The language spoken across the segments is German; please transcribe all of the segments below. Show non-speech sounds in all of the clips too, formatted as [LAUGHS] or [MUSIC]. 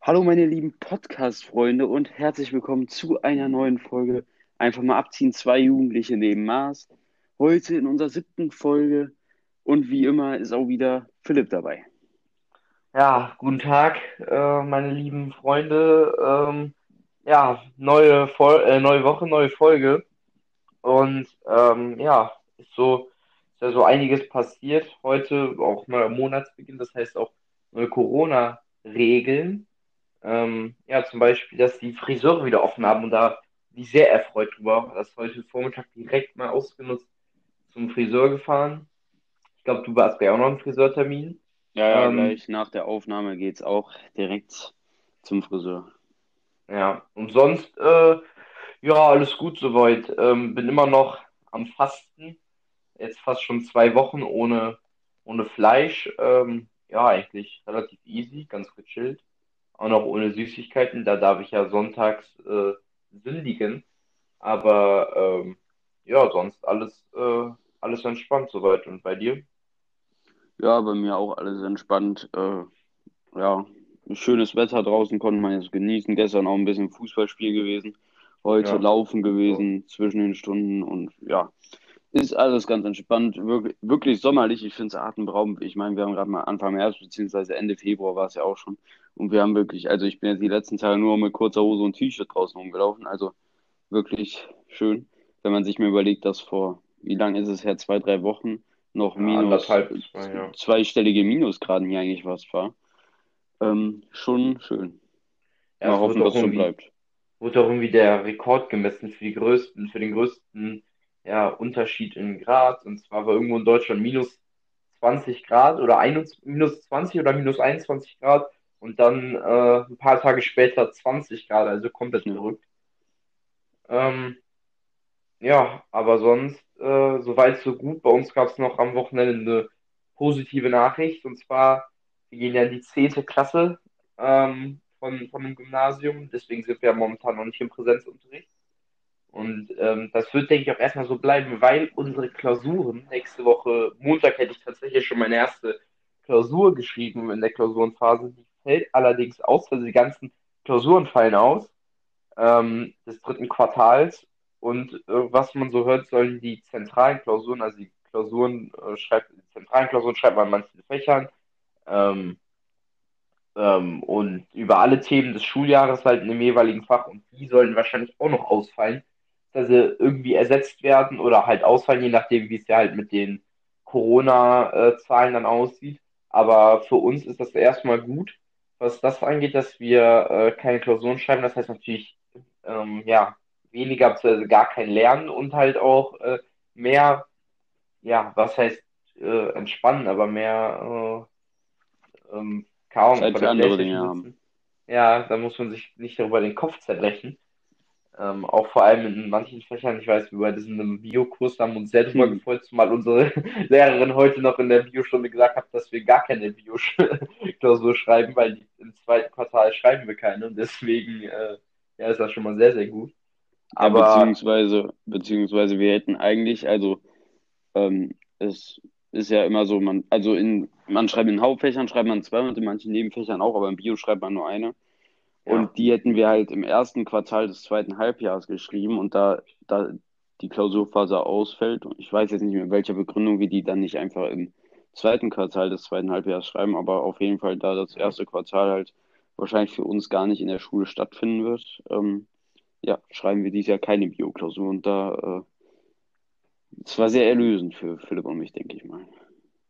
Hallo meine lieben Podcast-Freunde und herzlich willkommen zu einer neuen Folge Einfach mal abziehen, zwei Jugendliche neben Mars. Heute in unserer siebten Folge und wie immer ist auch wieder Philipp dabei. Ja, guten Tag, äh, meine lieben Freunde. Ähm, ja, neue, Vol äh, neue Woche, neue Folge. Und ähm, ja, ist so, ist ja so einiges passiert. Heute auch neuer Monatsbeginn, das heißt auch neue Corona-Regeln. Ähm, ja, zum Beispiel, dass die Friseure wieder offen haben und da bin ich sehr erfreut drüber. Das heute Vormittag direkt mal ausgenutzt zum Friseur gefahren. Ich glaube, du warst ja auch noch einen Friseurtermin. Ja, ja, Ähm, gleich nach der Aufnahme geht's auch direkt zum Friseur. Ja, und sonst, äh, ja, alles gut soweit. Ähm, bin immer noch am Fasten. Jetzt fast schon zwei Wochen ohne, ohne Fleisch. Ähm, ja, eigentlich relativ easy, ganz gechillt. Auch noch ohne Süßigkeiten. Da darf ich ja sonntags äh, sündigen. Aber ähm, ja, sonst alles, äh, alles entspannt soweit. Und bei dir? Ja, bei mir auch alles entspannt. Äh, ja, schönes Wetter draußen konnte man jetzt genießen. Gestern auch ein bisschen Fußballspiel gewesen. Heute Ja, Laufen so. gewesen zwischen den Stunden und ja, ist alles ganz entspannt. Wirklich, wirklich sommerlich. Ich finde es atemberaubend. Ich meine, wir haben gerade mal Anfang März beziehungsweise Ende Februar war es ja auch schon. Und wir haben wirklich, also ich bin jetzt die letzten Tage nur mit kurzer Hose und T-Shirt draußen rumgelaufen. Also wirklich schön, wenn man sich mal überlegt, dass vor, wie lange ist es her? Zwei, drei Wochen noch Ja, minus, zwei, ja. zweistellige Minusgraden hier eigentlich was war. Ähm, schon schön. Ja, Mal hoffen, dass es so bleibt. Wurde auch irgendwie der Rekord gemessen für die größten, für den größten ja, Unterschied in Grad. Und zwar war irgendwo in Deutschland minus 20 Grad oder 21, minus 20 oder minus 21 Grad und dann äh, ein paar Tage später 20 Grad, also komplett verrückt. Ähm, ja, aber sonst äh, soweit so gut. Bei uns gab es noch am Wochenende eine positive Nachricht und zwar, wir gehen ja in die zehnte Klasse ähm, von, von einem Gymnasium, deswegen sind wir ja momentan noch nicht im Präsenzunterricht. Und ähm, das wird, denke ich, auch erstmal so bleiben, weil unsere Klausuren, nächste Woche Montag hätte ich tatsächlich schon meine erste Klausur geschrieben in der Klausurenphase. Die fällt allerdings aus, also die ganzen Klausuren fallen aus ähm, des dritten Quartals. Und äh, was man so hört, sollen die zentralen Klausuren, also die Klausuren äh, schreibt, die zentralen Klausuren schreibt man in manchen Fächern, ähm, ähm, und über alle Themen des Schuljahres halt in dem jeweiligen Fach und die sollen wahrscheinlich auch noch ausfallen, dass sie irgendwie ersetzt werden oder halt ausfallen, je nachdem, wie es ja halt mit den Corona-Zahlen dann aussieht. Aber für uns ist das erstmal gut, was das angeht, dass wir äh, keine Klausuren schreiben. Das heißt natürlich, ähm, ja, weniger bzw. gar kein Lernen und halt auch äh, mehr, ja, was heißt äh, entspannen, aber mehr äh, ähm, Ahnung, Zeit für der andere Dinge haben. Ja, da muss man sich nicht darüber den Kopf zerbrechen. Ähm, auch vor allem in manchen Fächern, ich weiß, wir bei diesem Biokurs haben uns sehr darüber Hm. gefreut, zumal unsere [LAUGHS] Lehrerin heute noch in der Biostunde gesagt hat, dass wir gar keine Bio-Klausur schreiben, weil die, im zweiten Quartal schreiben wir keine und deswegen äh, ja, ist das schon mal sehr, sehr gut. Ja, Aber beziehungsweise, beziehungsweise wir hätten eigentlich, also ähm, es ist ja immer so, man, also in, man schreibt in Hauptfächern schreibt man zwei und in manchen Nebenfächern auch, aber im Bio schreibt man nur eine. ja, Und die hätten wir halt im ersten Quartal des zweiten Halbjahres geschrieben und da, da die Klausurphase ausfällt, ich weiß jetzt nicht mehr, welcher Begründung wir die dann nicht einfach im zweiten Quartal des zweiten Halbjahres schreiben, aber auf jeden Fall, da das erste Quartal halt wahrscheinlich für uns gar nicht in der Schule stattfinden wird, ähm, ja, schreiben wir dieses Jahr keine Bio-Klausur und da, äh, es war sehr erlösend für Philipp und mich, denke ich mal.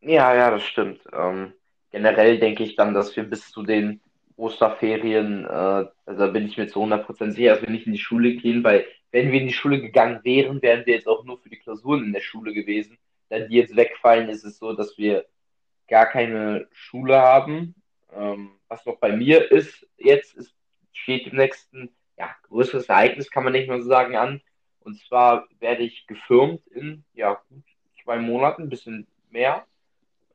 Ja, ja, das stimmt. Ähm, generell denke ich dann, dass wir bis zu den Osterferien, äh, also da bin ich mir zu 100% sicher, dass wir nicht in die Schule gehen, weil wenn wir in die Schule gegangen wären, wären wir jetzt auch nur für die Klausuren in der Schule gewesen. Da die jetzt wegfallen, ist es so, dass wir gar keine Schule haben. Ähm, was noch bei mir ist, jetzt ist, steht im nächsten, ja, größeres Ereignis, kann man nicht mehr so sagen, an. Und zwar werde ich gefirmt in, ja, gut zwei Monaten, ein bisschen mehr.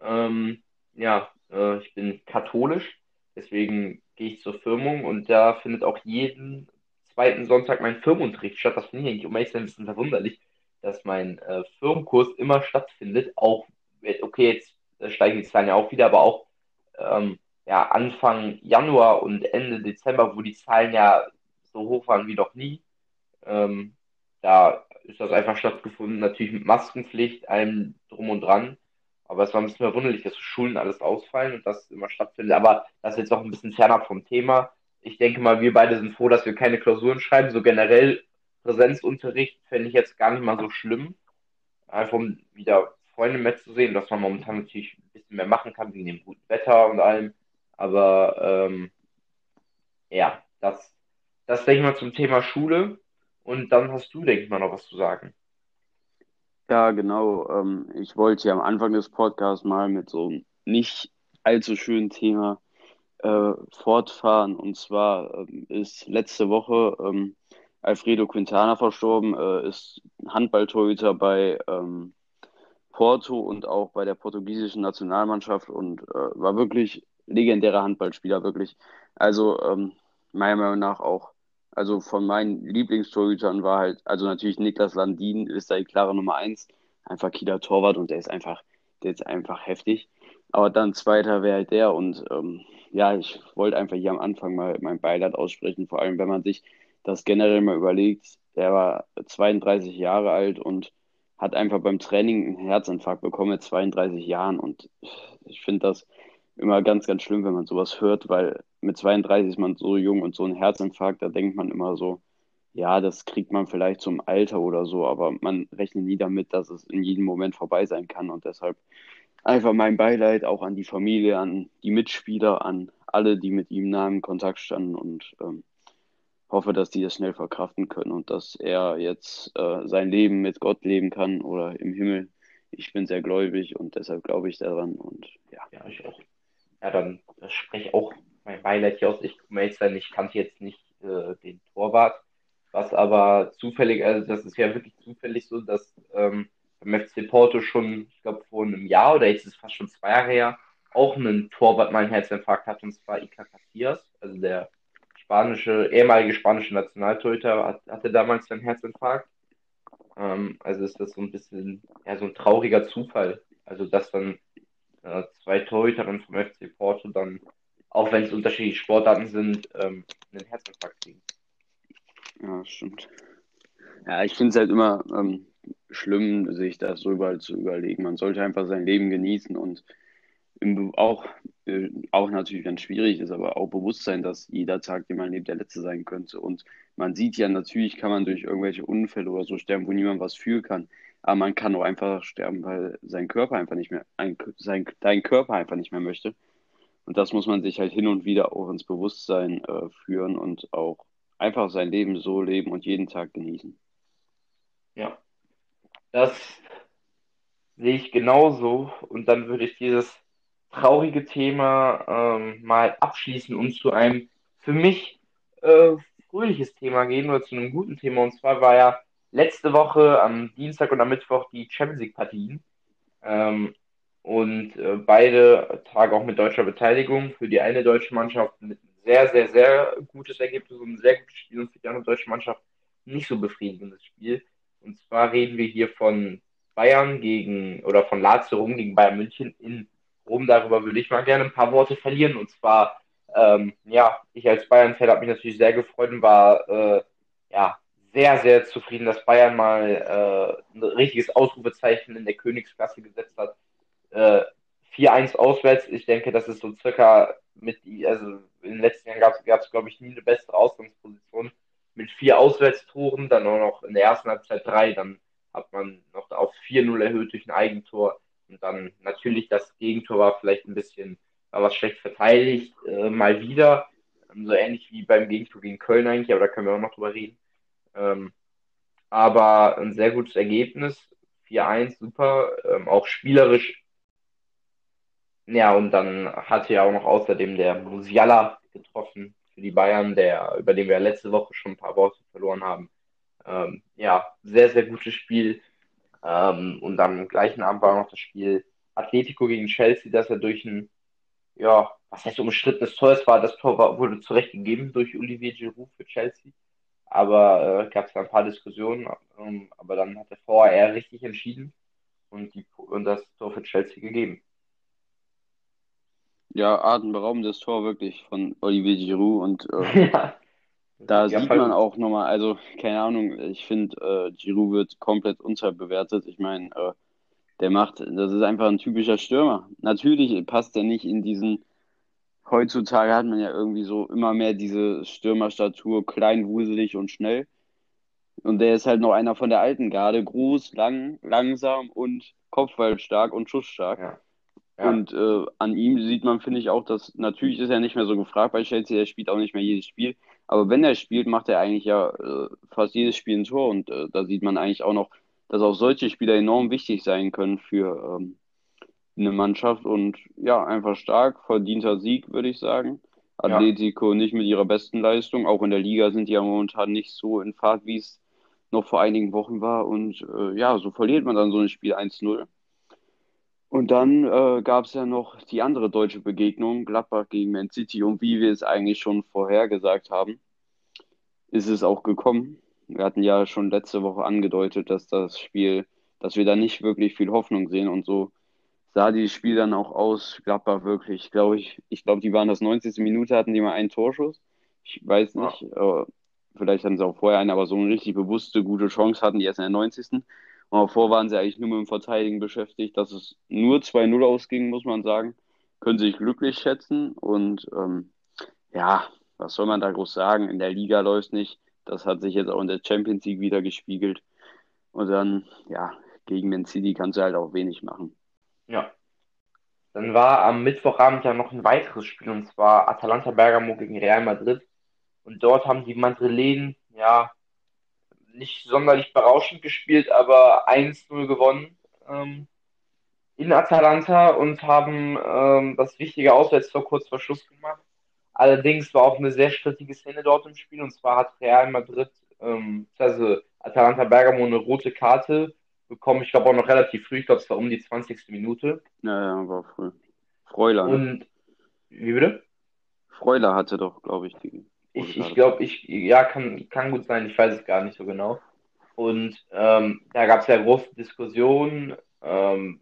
Ähm, ja, äh, ich bin katholisch, deswegen gehe ich zur Firmung und da findet auch jeden zweiten Sonntag mein Firmenunterricht statt. Das finde ich eigentlich, um ehrlich ein bisschen verwunderlich. dass mein äh, Firmenkurs immer stattfindet, auch, okay, jetzt äh, steigen die Zahlen ja auch wieder, aber auch ähm, ja, Anfang Januar und Ende Dezember, wo die Zahlen ja so hoch waren wie noch nie. Ähm, da ist das einfach stattgefunden, natürlich mit Maskenpflicht, allem drum und dran. Aber es war ein bisschen verwunderlich, dass Schulen alles ausfallen und das immer stattfindet. Aber das ist jetzt auch ein bisschen fernab vom Thema. Ich denke mal, wir beide sind froh, dass wir keine Klausuren schreiben. So generell Präsenzunterricht fände ich jetzt gar nicht mal so schlimm. Einfach um wieder Freunde mehr zu sehen, dass man momentan natürlich ein bisschen mehr machen kann wegen dem guten Wetter und allem. Aber ähm, ja, das, das denke ich mal zum Thema Schule. Und dann hast du, denke ich mal, noch was zu sagen. Ja, genau. Ähm, ich wollte ja am Anfang des Podcasts mal mit so einem nicht allzu schönen Thema äh, fortfahren. Und zwar ähm, ist letzte Woche ähm, Alfredo Quintana verstorben, äh, ist Handballtorhüter bei ähm, Porto und auch bei der portugiesischen Nationalmannschaft und äh, war wirklich legendärer Handballspieler, wirklich. Also ähm, meiner Meinung nach auch also von meinen Lieblingstorhütern war halt, also natürlich Niklas Landin ist da die klare Nummer eins. Einfach Kieler Torwart und der ist einfach, der ist einfach heftig. Aber dann zweiter wäre halt der und ähm, ja, ich wollte einfach hier am Anfang mal mein Beileid aussprechen, vor allem wenn man sich das generell mal überlegt. Der war 32 Jahre alt und hat einfach beim Training einen Herzinfarkt bekommen mit 32 Jahren und ich finde das immer ganz, ganz schlimm, wenn man sowas hört, weil mit 32 ist man so jung und so ein Herzinfarkt, da denkt man immer so, ja, das kriegt man vielleicht zum Alter oder so, aber man rechnet nie damit, dass es in jedem Moment vorbei sein kann und deshalb einfach mein Beileid auch an die Familie, an die Mitspieler, an alle, die mit ihm nah im Kontakt standen und ähm, hoffe, dass die das schnell verkraften können und dass er jetzt äh, sein Leben mit Gott leben kann oder im Himmel. Ich bin sehr gläubig und deshalb glaube ich daran und ja. Ja, ich auch. Ja, dann spreche auch mein Beileid hier aus. Ich jetzt sein, ich kannte jetzt nicht äh, den Torwart, was aber zufällig, also das ist ja wirklich zufällig so, dass ähm, beim FC Porto schon, ich glaube, vor einem Jahr oder jetzt ist es fast schon zwei Jahre her, auch einen Torwart mal einen Herzinfarkt hat, und zwar Iker Casillas, also der spanische, ehemalige spanische Nationaltorhüter, hat, hatte damals einen Herzinfarkt. Ähm, also ist das so ein bisschen, ja, so ein trauriger Zufall. Also, dass dann äh, zwei Torhüterinnen vom FC Porto dann auch wenn es unterschiedliche Sportarten sind, ähm, einen Herzinfarkt kriegen. Ja, stimmt. Ja, ich finde es halt immer ähm, schlimm, sich das so überall zu überlegen. Man sollte einfach sein Leben genießen und im, auch, äh, auch natürlich, es schwierig ist, aber auch bewusst sein, dass jeder Tag, den man lebt, der letzte sein könnte. Und man sieht ja, natürlich kann man durch irgendwelche Unfälle oder so sterben, wo niemand was für kann. Aber man kann auch einfach sterben, weil sein Körper einfach nicht mehr, ein, sein, dein Körper einfach nicht mehr möchte. Und das muss man sich halt hin und wieder auch ins Bewusstsein äh, führen und auch einfach sein Leben so leben und jeden Tag genießen. Ja, das sehe ich genauso. Und dann würde ich dieses traurige Thema ähm, mal abschließen und zu einem für mich äh, fröhliches Thema gehen oder zu einem guten Thema. Und zwar war ja letzte Woche am Dienstag und am Mittwoch die Champions League Partien. Ähm, und äh, beide Tage auch mit deutscher Beteiligung. Für die eine deutsche Mannschaft mit sehr, sehr, sehr gutes Ergebnis und ein sehr gutes Spiel und für die andere deutsche Mannschaft nicht so befriedigendes Spiel. Und zwar reden wir hier von Bayern gegen oder von Lazio Rom gegen Bayern München in Rom. Darüber würde ich mal gerne ein paar Worte verlieren. Und zwar, ähm, ja, ich als Bayern-Fan habe mich natürlich sehr gefreut und war äh, ja sehr, sehr zufrieden, dass Bayern mal äh, ein richtiges Ausrufezeichen in der Königsklasse gesetzt hat äh, 4-1 auswärts. Ich denke, das ist so circa mit, also in den letzten Jahren gab es, glaube ich, nie eine bessere Ausgangsposition. Mit vier Auswärtstoren, dann auch noch in der ersten Halbzeit drei, dann hat man noch auf 4-0 erhöht durch ein Eigentor. Und dann natürlich das Gegentor war vielleicht ein bisschen, war was schlecht verteidigt, äh, mal wieder. So ähnlich wie beim Gegentor gegen Köln eigentlich, aber da können wir auch noch drüber reden. Ähm, aber ein sehr gutes Ergebnis. 4-1, super. Ähm, auch spielerisch ja, und dann hatte ja auch noch außerdem der Musiala getroffen für die Bayern, der, über den wir letzte Woche schon ein paar Worte verloren haben. Ähm, ja, sehr, sehr gutes Spiel. Ähm, und am gleichen Abend war noch das Spiel Atletico gegen Chelsea, das er durch ein, ja, was heißt umstrittenes Tor? Es war, das Tor war, wurde zurechtgegeben durch Olivier Giroud für Chelsea. aber äh, gab es da ein paar Diskussionen, ähm, aber dann hat der VAR richtig entschieden und, die, und das Tor für Chelsea gegeben. Ja, atemberaubendes Tor wirklich von Olivier Giroud und [LAUGHS] äh, ja. Da ja, sieht man auch nochmal, also keine Ahnung, ich finde, äh, Giroud wird komplett unterbewertet. Ich meine, äh, der macht, das ist einfach ein typischer Stürmer. Natürlich passt er nicht in diesen, heutzutage hat man ja irgendwie so immer mehr diese Stürmerstatur, klein, wuselig und schnell. Und der ist halt noch einer von der alten Garde, groß, lang, langsam und kopfballstark und schussstark. Ja. Ja. Und äh, an ihm sieht man, finde ich, auch, dass natürlich ist er nicht mehr so gefragt bei Chelsea, er spielt auch nicht mehr jedes Spiel. Aber wenn er spielt, macht er eigentlich ja äh, fast jedes Spiel ein Tor. Und äh, da sieht man eigentlich auch noch, dass auch solche Spieler enorm wichtig sein können für ähm, eine Mannschaft. Und ja, einfach stark, verdienter Sieg, würde ich sagen. Atletico ja. nicht mit ihrer besten Leistung. Auch in der Liga sind die ja momentan nicht so in Fahrt, wie es noch vor einigen Wochen war. Und äh, ja, so verliert man dann so ein Spiel 1-0. Und dann äh, gab es ja noch die andere deutsche Begegnung, Gladbach gegen Man City. Und wie wir es eigentlich schon vorhergesagt haben, ist es auch gekommen. Wir hatten ja schon letzte Woche angedeutet, dass das Spiel, dass wir da nicht wirklich viel Hoffnung sehen. Und so sah dieses Spiel dann auch aus. Gladbach wirklich, glaube ich, ich glaube, die waren das 90. Minute, hatten die mal einen Torschuss. Ich weiß nicht, ja. äh, vielleicht hatten sie auch vorher einen, aber so eine richtig bewusste, gute Chance hatten die erst in der 90. Und davor waren sie eigentlich nur mit dem Verteidigen beschäftigt. Dass es nur 2-0 ausging, muss man sagen, können sich glücklich schätzen. Und ähm, ja, was soll man da groß sagen? In der Liga läuft nicht. Das hat sich jetzt auch in der Champions League wieder gespiegelt. Und dann, ja, gegen Man City kannst du halt auch wenig machen. Ja. Dann war am Mittwochabend ja noch ein weiteres Spiel, und zwar Atalanta Bergamo gegen Real Madrid. Und dort haben die Madrilen, ja, nicht sonderlich berauschend gespielt, aber 1-0 gewonnen ähm, in Atalanta und haben ähm, das wichtige Auswärtstor kurz vor Schluss gemacht. Allerdings war auch eine sehr strittige Szene dort im Spiel und zwar hat Real Madrid, ähm, also Atalanta Bergamo eine rote Karte bekommen. Ich glaube auch noch relativ früh, ich glaube es war um die 20. Minute. Ja, ja, war früh. Freuler. Ne? Und wie bitte? Freuler hatte doch, glaube ich, die. Ich, ich glaube, ich, ja, kann, kann gut sein, ich weiß es gar nicht so genau. Und ähm, da gab es ja große Diskussionen. Ähm,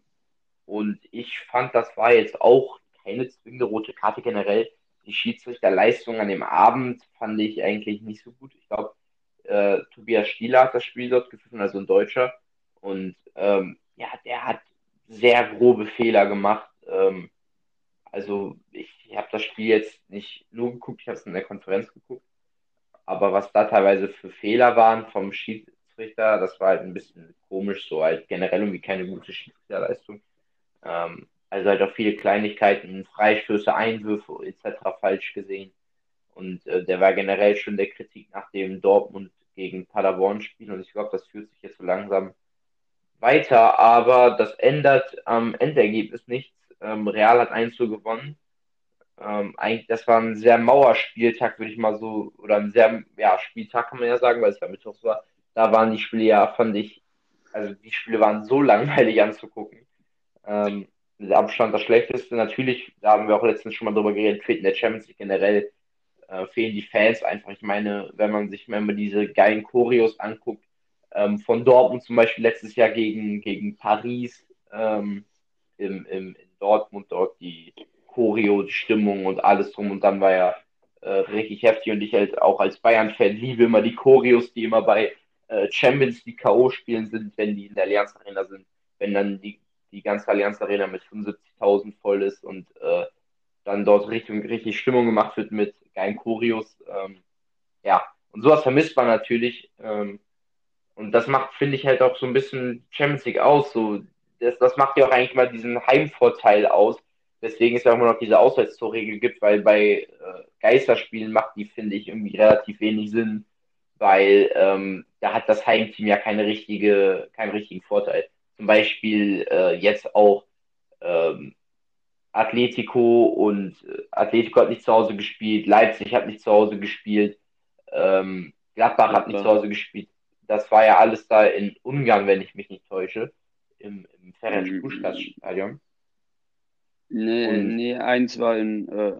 und ich fand, das war jetzt auch keine zwingende rote Karte generell. Die Schiedsrichterleistung an dem Abend fand ich eigentlich nicht so gut. Ich glaube, äh, Tobias Stieler hat das Spiel dort gefunden, also ein Deutscher. Und ähm, ja, der hat sehr grobe Fehler gemacht. Ähm, also ich, habe das Spiel jetzt nicht nur geguckt, ich habe es in der Konferenz geguckt. Aber was da teilweise für Fehler waren vom Schiedsrichter, das war halt ein bisschen komisch, so halt generell irgendwie keine gute Schiedsrichterleistung. Ähm, also halt auch viele Kleinigkeiten, Freistöße, Einwürfe etc. falsch gesehen. Und äh, der war generell schon der Kritik nach dem Dortmund gegen Paderborn Spiel. Und ich glaube, das führt sich jetzt so langsam weiter, aber das ändert am Endergebnis nichts. Ähm, Real hat 1 zu gewonnen. Ähm, eigentlich, das war ein sehr Mauerspieltag, würde ich mal so, oder ein sehr, ja, Spieltag kann man ja sagen, weil es ja Mittwochs war. Da waren die Spiele ja, fand ich, also die Spiele waren so [LAUGHS] langweilig anzugucken. Ähm, mit Abstand das Schlechteste. Natürlich, da haben wir auch letztens schon mal drüber geredet, fehlt in der Champions League generell, äh, fehlen die Fans einfach. Ich meine, wenn man sich man diese geilen Choreos anguckt, ähm, von Dortmund zum Beispiel letztes Jahr gegen, gegen Paris, ähm, im, im, Dortmund dort die Choreo, die Stimmung und alles drum und dann war ja äh, richtig heftig und ich halt auch als Bayern-Fan liebe immer die Choreos, die immer bei äh, Champions League K.O.-Spielen sind, wenn die in der Allianz Arena sind, wenn dann die, die ganze Allianz Arena mit 75.000 voll ist und äh, dann dort richtig, richtig Stimmung gemacht wird mit geilen Choreos. Ähm, ja, und sowas vermisst man natürlich. Ähm, und das macht, finde ich, halt auch so ein bisschen Champions League aus. So, das, das macht ja auch eigentlich mal diesen Heimvorteil aus. Deswegen es ja auch immer noch diese Auswärtstorregel gibt, weil bei äh, Geisterspielen macht die, finde ich, irgendwie relativ wenig Sinn, weil ähm, da hat das Heimteam ja keine richtige, keinen richtigen Vorteil. Zum Beispiel äh, jetzt auch ähm, Atletico und äh, Atletico hat nicht zu Hause gespielt, Leipzig hat nicht zu Hause gespielt, ähm, Gladbach hat nicht zu Hause gespielt. Das war ja alles da in Ungarn, wenn ich mich nicht täusche im, im Ferenc Puskás Stadion. Nee, und, nee, eins war in, äh,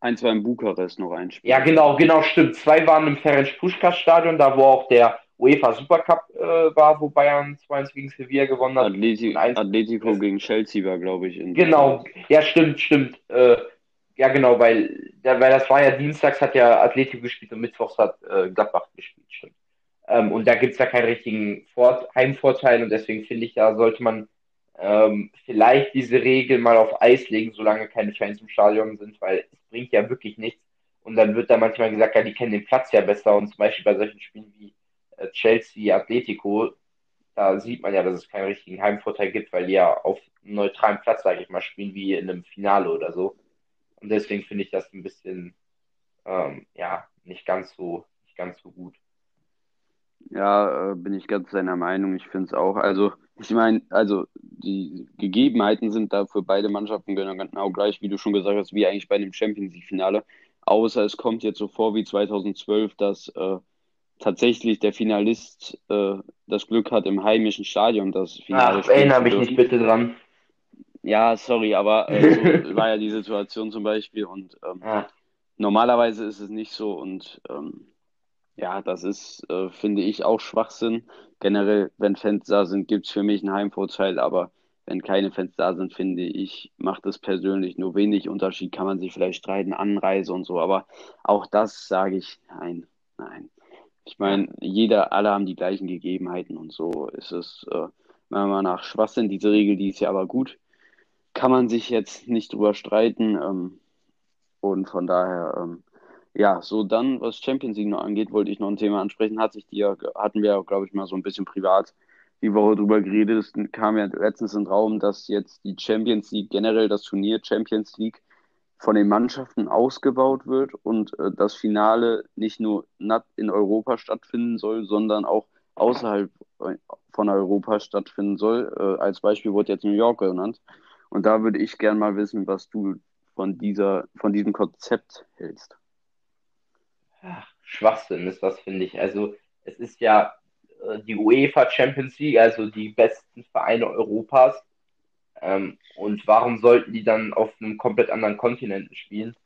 ein, zwei in Bukarest noch ein Spiel. Ja, genau, genau, stimmt. Zwei waren im Ferenc Puschkas Stadion, da wo auch der UEFA Supercup äh, war, wo Bayern 2-1 gegen Sevilla gewonnen hat. Atleti Atletico gegen Chelsea war, glaube ich. genau, ja, stimmt, stimmt. Äh, ja, genau, weil, weil das war ja dienstags hat ja Atletico gespielt und mittwochs hat äh, Gladbach gespielt, stimmt. Ähm, und da gibt es ja keinen richtigen Vor Heimvorteil und deswegen finde ich, da sollte man ähm, vielleicht diese Regel mal auf Eis legen, solange keine Fans im Stadion sind, weil es bringt ja wirklich nichts. Und dann wird da manchmal gesagt, ja, die kennen den Platz ja besser. Und zum Beispiel bei solchen Spielen wie äh, Chelsea, Atletico, da sieht man ja, dass es keinen richtigen Heimvorteil gibt, weil die ja auf einem neutralen Platz, sage ich mal, spielen wie in einem Finale oder so. Und deswegen finde ich das ein bisschen, ähm, ja, nicht ganz so, nicht ganz so gut. Ja, äh, bin ich ganz deiner Meinung. Ich finde es auch. Also, ich meine, also die Gegebenheiten sind da für beide Mannschaften genau gleich, wie du schon gesagt hast, wie eigentlich bei einem Champions League-Finale. Außer es kommt jetzt so vor wie 2012, dass äh, tatsächlich der Finalist äh, das Glück hat, im heimischen Stadion das Finale Ach, erinnere mich nicht bitte dran. Ja, sorry, aber äh, so [LAUGHS] war ja die Situation zum Beispiel und ähm, ja. normalerweise ist es nicht so und ähm, ja, das ist, äh, finde ich, auch Schwachsinn. Generell, wenn Fans da sind, gibt es für mich einen Heimvorteil, aber wenn keine Fans da sind, finde ich, macht es persönlich nur wenig Unterschied. Kann man sich vielleicht streiten, Anreise und so, aber auch das sage ich, nein, nein. Ich meine, jeder, alle haben die gleichen Gegebenheiten und so ist es äh, meiner Meinung nach Schwachsinn. Diese Regel, die ist ja aber gut. Kann man sich jetzt nicht drüber streiten. Ähm, und von daher, ähm, ja, so dann, was Champions League noch angeht, wollte ich noch ein Thema ansprechen. Hat sich die hatten wir, glaube ich, mal so ein bisschen privat die Woche drüber geredet. Es kam ja letztens in den Raum, dass jetzt die Champions League, generell das Turnier Champions League, von den Mannschaften ausgebaut wird und äh, das Finale nicht nur in Europa stattfinden soll, sondern auch außerhalb äh, von Europa stattfinden soll. Äh, als Beispiel wurde jetzt New York genannt. Und da würde ich gerne mal wissen, was du von dieser, von diesem Konzept hältst. Ach, Schwachsinn ist das, finde ich. Also es ist ja äh, die UEFA Champions League, also die besten Vereine Europas. Ähm, und warum sollten die dann auf einem komplett anderen Kontinent spielen?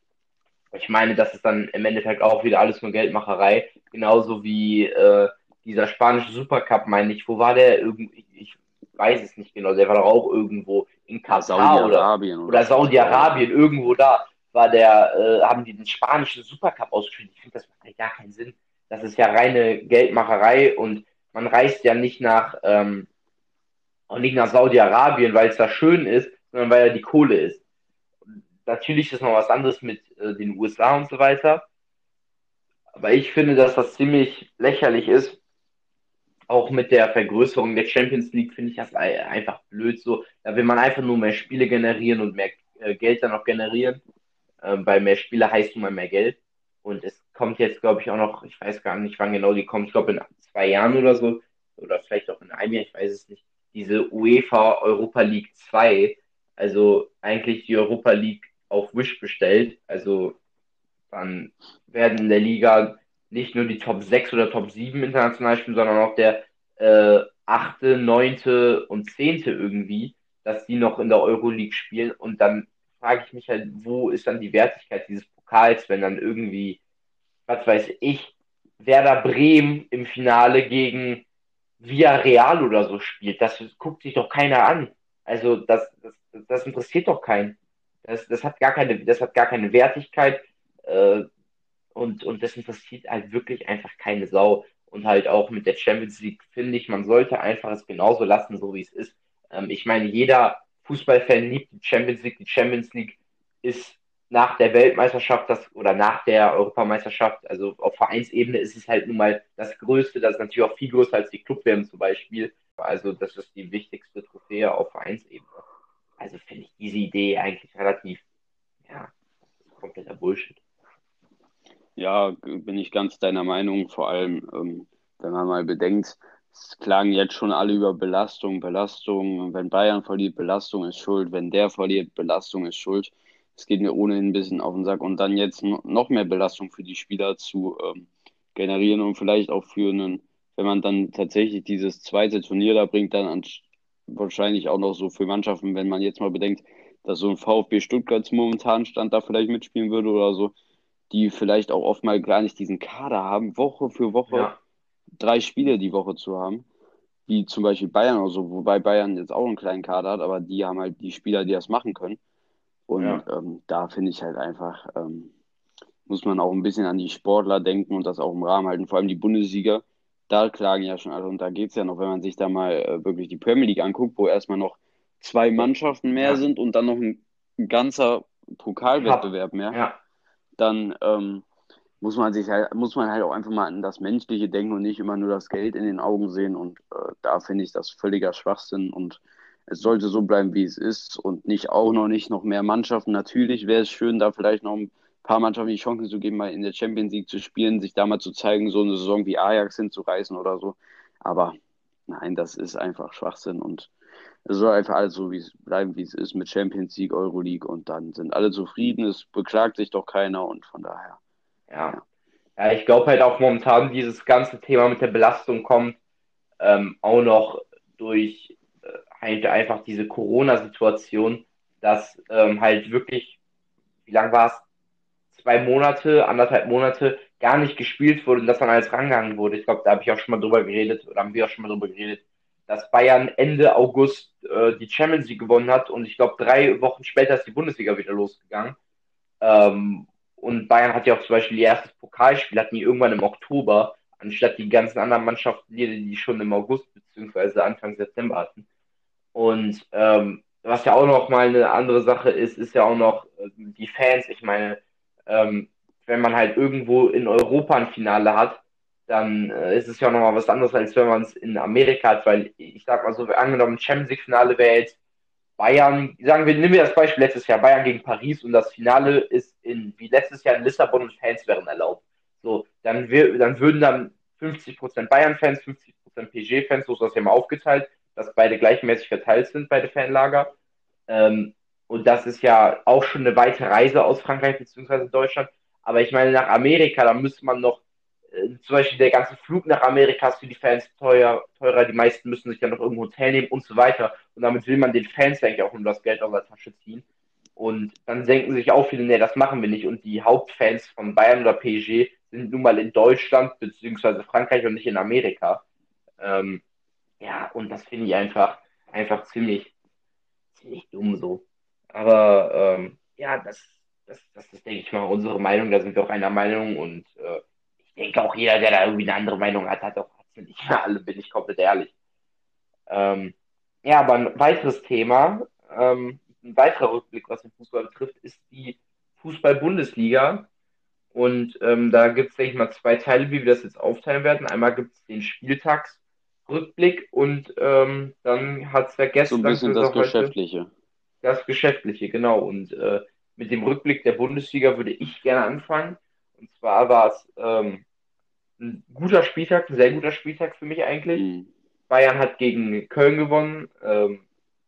Ich meine, das ist dann im Endeffekt auch wieder alles nur Geldmacherei. Genauso wie äh, dieser spanische Supercup, meine ich. Wo war der? Irgendwie, ich weiß es nicht genau. Der war doch auch irgendwo in Katar Saudi-Arabien oder, oder Saudi-Arabien, irgendwo da war der, äh, haben die den spanischen Supercup ausgespielt. Ich finde, das macht ja gar keinen Sinn. Das ist ja reine Geldmacherei und man reist ja nicht nach, ähm, nicht nach Saudi-Arabien, weil es da schön ist, sondern weil da die Kohle ist. Natürlich ist noch was anderes mit äh, den USA und so weiter. Aber ich finde, dass das ziemlich lächerlich ist. Auch mit der Vergrößerung der Champions League finde ich das einfach blöd so. Da will man einfach nur mehr Spiele generieren und mehr äh, Geld dann auch generieren. Ähm, bei mehr Spiele heißt nun mehr Geld. Und es kommt jetzt, glaube ich, auch noch, ich weiß gar nicht, wann genau die kommt, ich glaube in zwei Jahren oder so, oder vielleicht auch in einem Jahr, ich weiß es nicht, diese UEFA Europa League 2, also eigentlich die Europa League auf Wish bestellt. Also dann werden in der Liga nicht nur die Top 6 oder Top 7 international spielen, sondern auch der äh, 8., 9. und 10. irgendwie, dass die noch in der Euroleague spielen und dann frage ich mich halt, wo ist dann die Wertigkeit dieses Pokals, wenn dann irgendwie, was weiß ich, Werder Bremen im Finale gegen Villarreal oder so spielt. Das guckt sich doch keiner an. Also das, das, das interessiert doch keinen. Das, das hat gar keine, das hat gar keine Wertigkeit äh, und, und das interessiert halt wirklich einfach keine Sau. Und halt auch mit der Champions League finde ich, man sollte einfach es genauso lassen, so wie es ist. Ähm, ich meine, jeder Fußballfan liebt die Champions League. Die Champions League ist nach der Weltmeisterschaft das, oder nach der Europameisterschaft, also auf Vereinsebene ist es halt nun mal das Größte, das ist natürlich auch viel größer als die Clubwärme zum Beispiel. Also das ist die wichtigste Trophäe auf Vereinsebene. Also finde ich diese Idee eigentlich relativ, ja, kompletter Bullshit. Ja, bin ich ganz deiner Meinung, vor allem, ähm, wenn man mal bedenkt, es klagen jetzt schon alle über Belastung, Belastung. Wenn Bayern verliert, Belastung ist schuld. Wenn der verliert, Belastung ist schuld. Es geht mir ohnehin ein bisschen auf den Sack. Und dann jetzt noch mehr Belastung für die Spieler zu ähm, generieren und vielleicht auch für einen, wenn man dann tatsächlich dieses zweite Turnier da bringt, dann wahrscheinlich auch noch so für Mannschaften, wenn man jetzt mal bedenkt, dass so ein VfB Stuttgart zum momentanen Stand da vielleicht mitspielen würde oder so, die vielleicht auch oft mal gar nicht diesen Kader haben, Woche für Woche Ja, drei Spiele die Woche zu haben, wie zum Beispiel Bayern oder so, wobei Bayern jetzt auch einen kleinen Kader hat, aber die haben halt die Spieler, die das machen können. Und ja, ähm, da finde ich halt einfach, ähm, muss man auch ein bisschen an die Sportler denken und das auch im Rahmen halten. Vor allem die Bundesliga, da klagen ja schon alle und da geht es ja noch, wenn man sich da mal äh, wirklich die Premier League anguckt, wo erstmal noch zwei Mannschaften mehr ja, sind und dann noch ein, ein ganzer Pokalwettbewerb mehr, ja, dann ähm, muss man sich halt, muss man halt auch einfach mal an das Menschliche denken und nicht immer nur das Geld in den Augen sehen. Und äh, da finde ich das völliger Schwachsinn und es sollte so bleiben, wie es ist und nicht auch noch nicht noch mehr Mannschaften. Natürlich wäre es schön, da vielleicht noch ein paar Mannschaften die Chance zu geben, mal in der Champions League zu spielen, sich da mal zu zeigen, so eine Saison wie Ajax hinzureißen oder so. Aber nein, das ist einfach Schwachsinn und es soll einfach alles so wie es bleiben, wie es ist mit Champions League, Euroleague und dann sind alle zufrieden, es beklagt sich doch keiner und von daher, ja. ja. Ich glaube halt auch momentan dieses ganze Thema mit der Belastung kommt ähm, auch noch durch äh, halt einfach diese Corona-Situation, dass ähm, halt wirklich, wie lang war es? Zwei Monate, anderthalb Monate gar nicht gespielt wurde und dass dann alles rangegangen wurde. Ich glaube, da habe ich auch schon mal drüber geredet oder haben wir auch schon mal drüber geredet, dass Bayern Ende August äh, die Champions League gewonnen hat und ich glaube, drei Wochen später ist die Bundesliga wieder losgegangen. Ähm, und Bayern hat ja auch zum Beispiel ihr erstes Pokalspiel, hatten die irgendwann im Oktober, anstatt die ganzen anderen Mannschaften, die, die schon im August beziehungsweise Anfang September hatten. Und ähm, was ja auch noch mal eine andere Sache ist, ist ja auch noch äh, die Fans. Ich meine, ähm, wenn man halt irgendwo in Europa ein Finale hat, dann äh, ist es ja auch nochmal was anderes, als wenn man es in Amerika hat, weil ich sag mal so, angenommen, Champions League Finale wäre jetzt Bayern, sagen wir, nehmen wir das Beispiel letztes Jahr, Bayern gegen Paris und das Finale ist in, wie letztes Jahr in Lissabon und Fans wären erlaubt. So, dann, wir, dann würden dann 50% Bayern-Fans, 50% PSG-Fans, so ist das ja mal aufgeteilt, dass beide gleichmäßig verteilt sind, beide Fanlager. Ähm, und das ist ja auch schon eine weite Reise aus Frankreich bzw. Deutschland. Aber ich meine, nach Amerika, da müsste man noch, zum Beispiel der ganze Flug nach Amerika ist für die Fans teuer, teurer, die meisten müssen sich dann noch irgendwo ein Hotel nehmen und so weiter. Und damit will man den Fans eigentlich auch nur das Geld aus der Tasche ziehen. Und dann denken sich auch viele, nee, das machen wir nicht. Und die Hauptfans von Bayern oder PSG sind nun mal in Deutschland beziehungsweise Frankreich und nicht in Amerika. Ähm, ja, und das finde ich einfach, einfach ziemlich, ziemlich dumm so. Aber ähm, ja, das, das, das ist, denke ich mal, unsere Meinung. Da sind wir auch einer Meinung. Und äh, denke auch jeder, der da irgendwie eine andere Meinung hat, hat auch nicht mehr alle, bin ich komplett ehrlich. Ähm, ja, aber ein weiteres Thema, ähm, ein weiterer Rückblick, was den Fußball betrifft, ist die Fußball-Bundesliga. Und ähm, da gibt es, denke ich mal, zwei Teile, wie wir das jetzt aufteilen werden. Einmal gibt es den Spieltagsrückblick und ähm, dann hat es ja So ein bisschen das Geschäftliche. das Geschäftliche, genau. Und äh, mit dem Rückblick der Bundesliga würde ich gerne anfangen. Und zwar war es ähm, ein guter Spieltag, ein sehr guter Spieltag für mich eigentlich. Mhm. Bayern hat gegen Köln gewonnen. Ähm,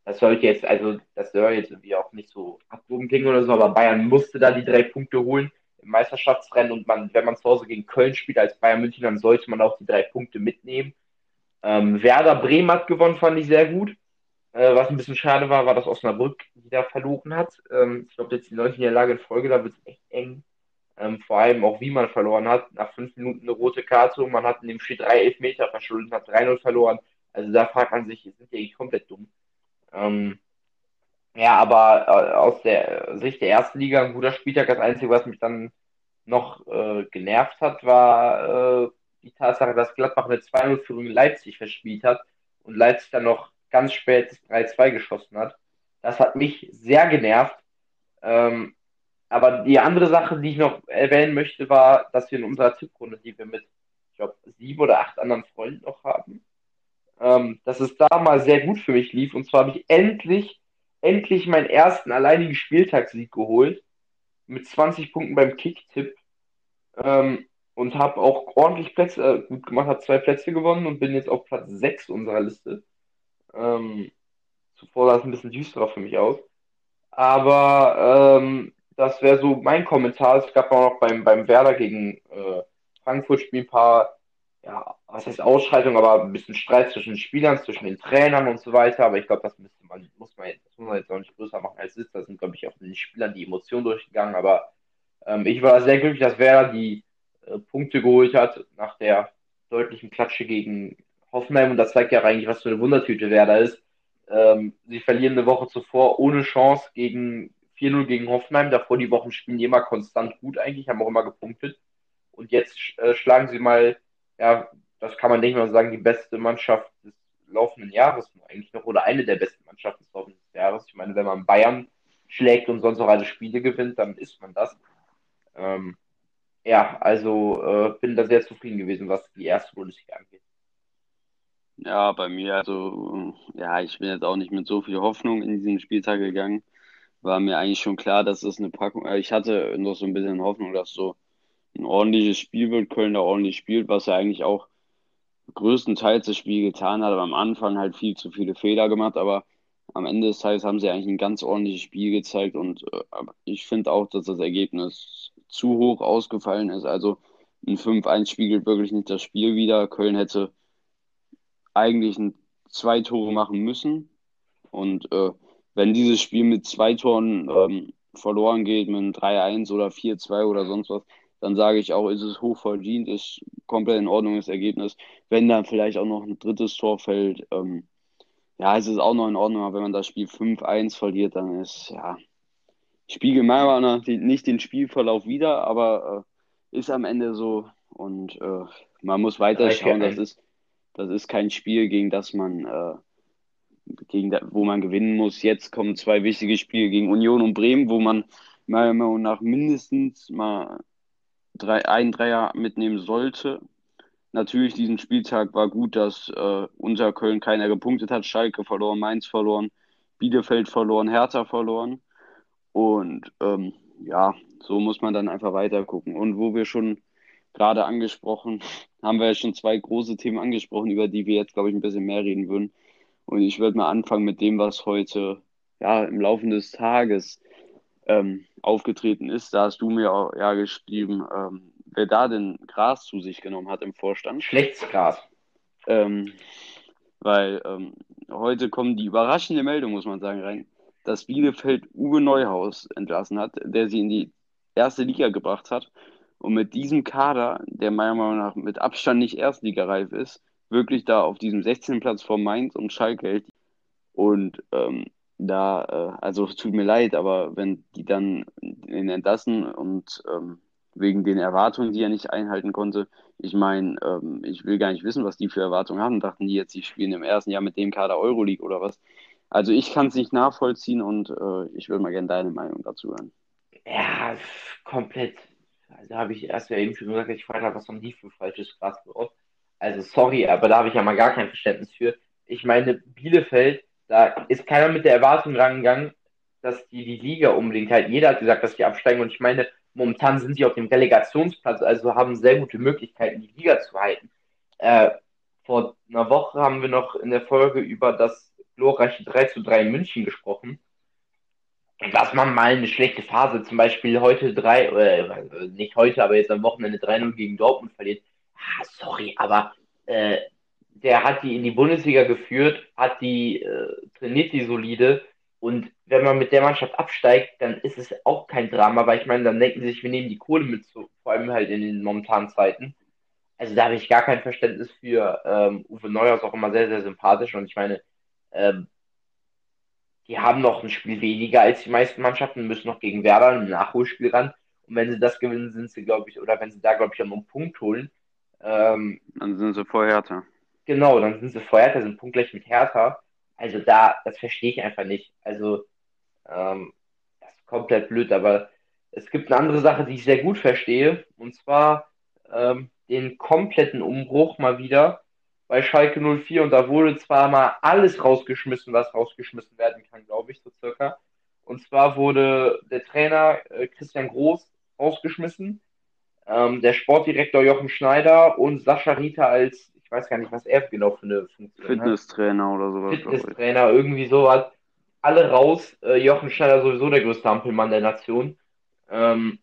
das sollte jetzt, also das soll jetzt irgendwie auch nicht so abgehoben klingen oder so, aber Bayern musste da die drei Punkte holen im Meisterschaftsrennen und man, wenn man zu Hause gegen Köln spielt als Bayern München, dann sollte man auch die drei Punkte mitnehmen. Ähm, Werder Bremen hat gewonnen, fand ich sehr gut. Äh, was ein bisschen schade war, war, dass Osnabrück wieder verloren hat. Ähm, ich glaube, jetzt die neunte Niederlage in Folge, da wird es echt eng. Ähm, vor allem auch, wie man verloren hat. Nach fünf Minuten eine rote Karte und man hat in dem Spiel drei Elfmeter verschuldet, hat 3-0 verloren. Also da fragt man sich, sind die eigentlich komplett dumm? Ähm, ja, aber äh, aus der Sicht der ersten Liga ein guter Spieltag. Das Einzige, was mich dann noch äh, genervt hat, war äh, die Tatsache, dass Gladbach eine 2-0-Führung in Leipzig verspielt hat und Leipzig dann noch ganz spät das 3-2 geschossen hat. Das hat mich sehr genervt. Ähm, aber die andere Sache, die ich noch erwähnen möchte, war, dass wir in unserer Tipprunde, die wir mit, ich glaube, sieben oder acht anderen Freunden noch haben, ähm, dass es da mal sehr gut für mich lief. Und zwar habe ich endlich, endlich meinen ersten alleinigen Spieltagssieg geholt mit 20 Punkten beim Kicktipp ähm, und habe auch ordentlich Plätze äh, gut gemacht, habe zwei Plätze gewonnen und bin jetzt auf Platz 6 unserer Liste. Ähm, zuvor sah es ein bisschen düsterer für mich aus. Aber ähm, das wäre so mein Kommentar. Es gab auch noch beim, beim Werder gegen äh, Frankfurt Spiel ein paar, ja, was heißt Ausschreitungen, aber ein bisschen Streit zwischen den Spielern, zwischen den Trainern und so weiter. Aber ich glaube, das müsste man, muss man jetzt muss man jetzt auch nicht größer machen als es ist. Da sind, glaube ich, auch den Spielern die Emotionen durchgegangen. Aber ähm, ich war sehr glücklich, dass Werder die äh, Punkte geholt hat nach der deutlichen Klatsche gegen Hoffenheim. Und das zeigt ja eigentlich, was für eine Wundertüte Werder ist. Ähm, sie verlieren eine Woche zuvor ohne Chance gegen 4-0 gegen Hoffenheim. Davor die Wochen spielen die immer konstant gut eigentlich, haben auch immer gepunktet. Und jetzt äh, schlagen sie mal, ja, das kann man nicht mal sagen, die beste Mannschaft des laufenden Jahres eigentlich noch oder eine der besten Mannschaften des laufenden Jahres. Ich meine, wenn man Bayern schlägt und sonst auch alle Spiele gewinnt, dann ist man das. Ähm, ja, also äh, bin da sehr zufrieden gewesen, was die erste Bundesliga angeht. Ja, bei mir, also, ja, ich bin jetzt auch nicht mit so viel Hoffnung in diesen Spieltag gegangen. War mir eigentlich schon klar, dass es eine Packung, äh, ich hatte noch so ein bisschen Hoffnung, dass so ein ordentliches Spiel wird, Köln da ordentlich spielt, was ja eigentlich auch größtenteils das Spiel getan hat, aber am Anfang halt viel zu viele Fehler gemacht, aber am Ende des Tages haben sie eigentlich ein ganz ordentliches Spiel gezeigt und äh, ich finde auch, dass das Ergebnis zu hoch ausgefallen ist. Also ein 5-1 spiegelt wirklich nicht das Spiel wieder. Köln hätte eigentlich ein, zwei Tore machen müssen und äh, wenn dieses Spiel mit zwei Toren ähm, verloren geht, mit einem 3-1 oder 4-2 oder sonst was, dann sage ich auch, ist es hoch verdient, ist komplett in Ordnung das Ergebnis. Wenn dann vielleicht auch noch ein drittes Tor fällt, ähm, ja, ist es auch noch in Ordnung, aber wenn man das Spiel 5-1 verliert, dann ist, ja, spiegelt meiner Meinung nach nicht den Spielverlauf wieder, aber äh, ist am Ende so und äh, man muss weiter schauen, das ist, das ist kein Spiel, gegen das man, äh, gegen da, wo man gewinnen muss. Jetzt kommen zwei wichtige Spiele gegen Union und Bremen, wo man meiner Meinung nach mindestens mal drei, ein Dreier mitnehmen sollte. Natürlich, diesen Spieltag war gut, dass äh, unter Köln keiner gepunktet hat. Schalke verloren, Mainz verloren, Bielefeld verloren, Hertha verloren. Und ähm, ja, so muss man dann einfach weiter gucken. Und wo wir schon gerade angesprochen, [LAUGHS] haben wir ja schon zwei große Themen angesprochen, über die wir jetzt, glaube ich, ein bisschen mehr reden würden. Und ich würde mal anfangen mit dem, was heute ja im Laufe des Tages ähm, aufgetreten ist. Da hast du mir auch ja geschrieben, ähm, wer da denn Gras zu sich genommen hat im Vorstand. Schlechtes Gras. Ähm, weil ähm, heute kommen die überraschende Meldung, muss man sagen, rein, dass Bielefeld Uwe Neuhaus entlassen hat, der sie in die erste Liga gebracht hat. Und mit diesem Kader, der meiner Meinung nach mit Abstand nicht erstligareif ist, wirklich da auf diesem 16. Platz vor Mainz und Schalke. Und ähm, da, äh, also es tut mir leid, aber wenn die dann ihn entlassen und ähm, wegen den Erwartungen, die er nicht einhalten konnte, ich meine, ähm, ich will gar nicht wissen, was die für Erwartungen haben. Dachten die jetzt, sie spielen im ersten Jahr mit dem Kader Euroleague oder was? Also ich kann es nicht nachvollziehen und äh, ich würde mal gerne deine Meinung dazu hören. Ja, komplett. Also habe ich erst ja eben schon gesagt, ich frage was haben die für falsches Gras Also sorry, aber da habe ich ja mal gar kein Verständnis für. Ich meine, Bielefeld da ist keiner mit der Erwartung rangegangen, dass die die Liga unbedingt halt. Jeder hat gesagt, dass die absteigen und ich meine, momentan sind sie auf dem Relegationsplatz, also haben sehr gute Möglichkeiten, die Liga zu halten. Äh, vor einer Woche haben wir noch in der Folge über das glorreiche 3 zu 3 in München gesprochen. Dass man mal eine schlechte Phase, zum Beispiel heute 3, äh, nicht heute, aber jetzt am Wochenende 3-0 gegen Dortmund verliert. Ah, sorry, aber äh, der hat die in die Bundesliga geführt, hat die, äh, trainiert die solide. Und wenn man mit der Mannschaft absteigt, dann ist es auch kein Drama, weil ich meine, dann denken sie sich, wir nehmen die Kohle mit, vor allem halt in den momentanen Zeiten. Also da habe ich gar kein Verständnis für. Ähm, Uwe Neuer ist auch immer sehr, sehr sympathisch und ich meine, ähm, die haben noch ein Spiel weniger als die meisten Mannschaften, müssen noch gegen Werder ein Nachholspiel ran. Und wenn sie das gewinnen, sind sie, glaube ich, oder wenn sie da, glaube ich, einen Punkt holen, ähm, dann sind sie vor Hertha. Genau, dann sind sie vorher, da sind punktgleich mit Hertha. Also da, das verstehe ich einfach nicht. Also, ähm, das ist komplett blöd, aber es gibt eine andere Sache, die ich sehr gut verstehe, und zwar ähm, den kompletten Umbruch mal wieder bei Schalke 04 und da wurde zwar mal alles rausgeschmissen, was rausgeschmissen werden kann, glaube ich, so circa. Und zwar wurde der Trainer äh, Christian Groß rausgeschmissen, ähm, der Sportdirektor Jochen Schneider und Sascha Rita als ich weiß gar nicht, was er genau für eine Funktion. Fitnesstrainer oder sowas. Fitnesstrainer, irgendwie sowas. Alle raus. Äh, Jochen Schneider sowieso der größte Ampelmann der Nation. Ähm,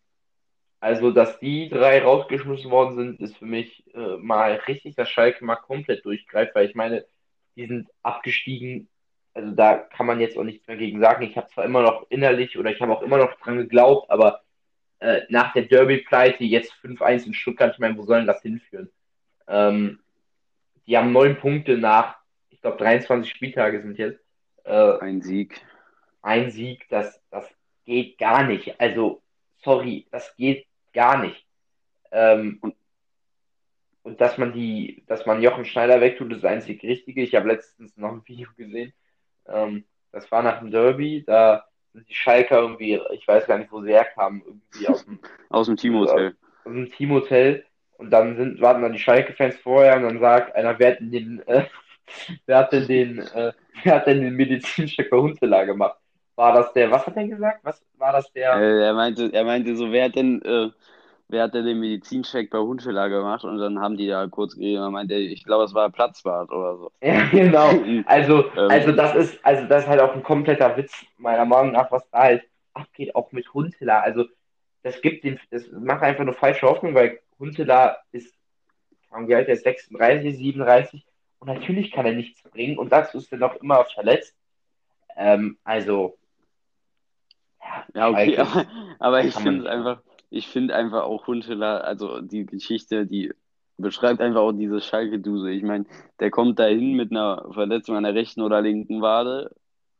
also, dass die drei rausgeschmissen worden sind, ist für mich äh, mal richtig, dass Schalke mal komplett durchgreift, weil ich meine, die sind abgestiegen also da kann man jetzt auch nichts mehr gegen sagen. Ich habe zwar immer noch innerlich oder ich habe auch immer noch dran geglaubt, aber äh, nach der Derby-Pleite jetzt 5-1 in Stuttgart, ich meine, wo sollen das hinführen? Ähm, die haben neun Punkte nach, ich glaube, 23 Spieltage sind jetzt. Äh, ein Sieg. Ein Sieg, das, das geht gar nicht. Also, sorry, das geht gar nicht. Ähm, und, und dass man die, dass man Jochen Schneider wegtut, ist das einzig Richtige. Ich habe letztens noch ein Video gesehen. Ähm, das war nach dem Derby, da die Schalker irgendwie, ich weiß gar nicht, wo sie herkamen, irgendwie aus dem, [LAUGHS] aus dem Teamhotel. Aus dem Teamhotel. Und dann sind, warten dann die Schalke-Fans vorher und dann sagt einer, wer hat denn den, [LAUGHS] äh, wer hat denn den, äh, wer hat denn den Medizincheck bei Huntela gemacht? War das der, was hat er gesagt? Was war das der? Äh, er meinte, er meinte so, wer hat denn, äh, wer hat denn den Medizincheck bei Huntela gemacht? Und dann haben die da kurz gegeben, er meinte, ich glaube, es war Platzwart oder so. [LAUGHS] Ja, genau. [LAUGHS] Also, ähm, also das ist, also das ist halt auch ein kompletter Witz, meiner Meinung nach, was da halt abgeht, auch mit Huntela. Also, das gibt den, das macht einfach eine falsche Hoffnung, weil Huntela ist, wie alt er ist, 36, 37 und natürlich kann er nichts bringen und dazu ist er noch immer verletzt. Ähm, also, ja, okay, aber, [LAUGHS] aber ich finde einfach, ich finde einfach auch Huntela, also die Geschichte, die beschreibt einfach auch diese Schalke-Duse. Ich meine, der kommt dahin mit einer Verletzung an der rechten oder linken Wade.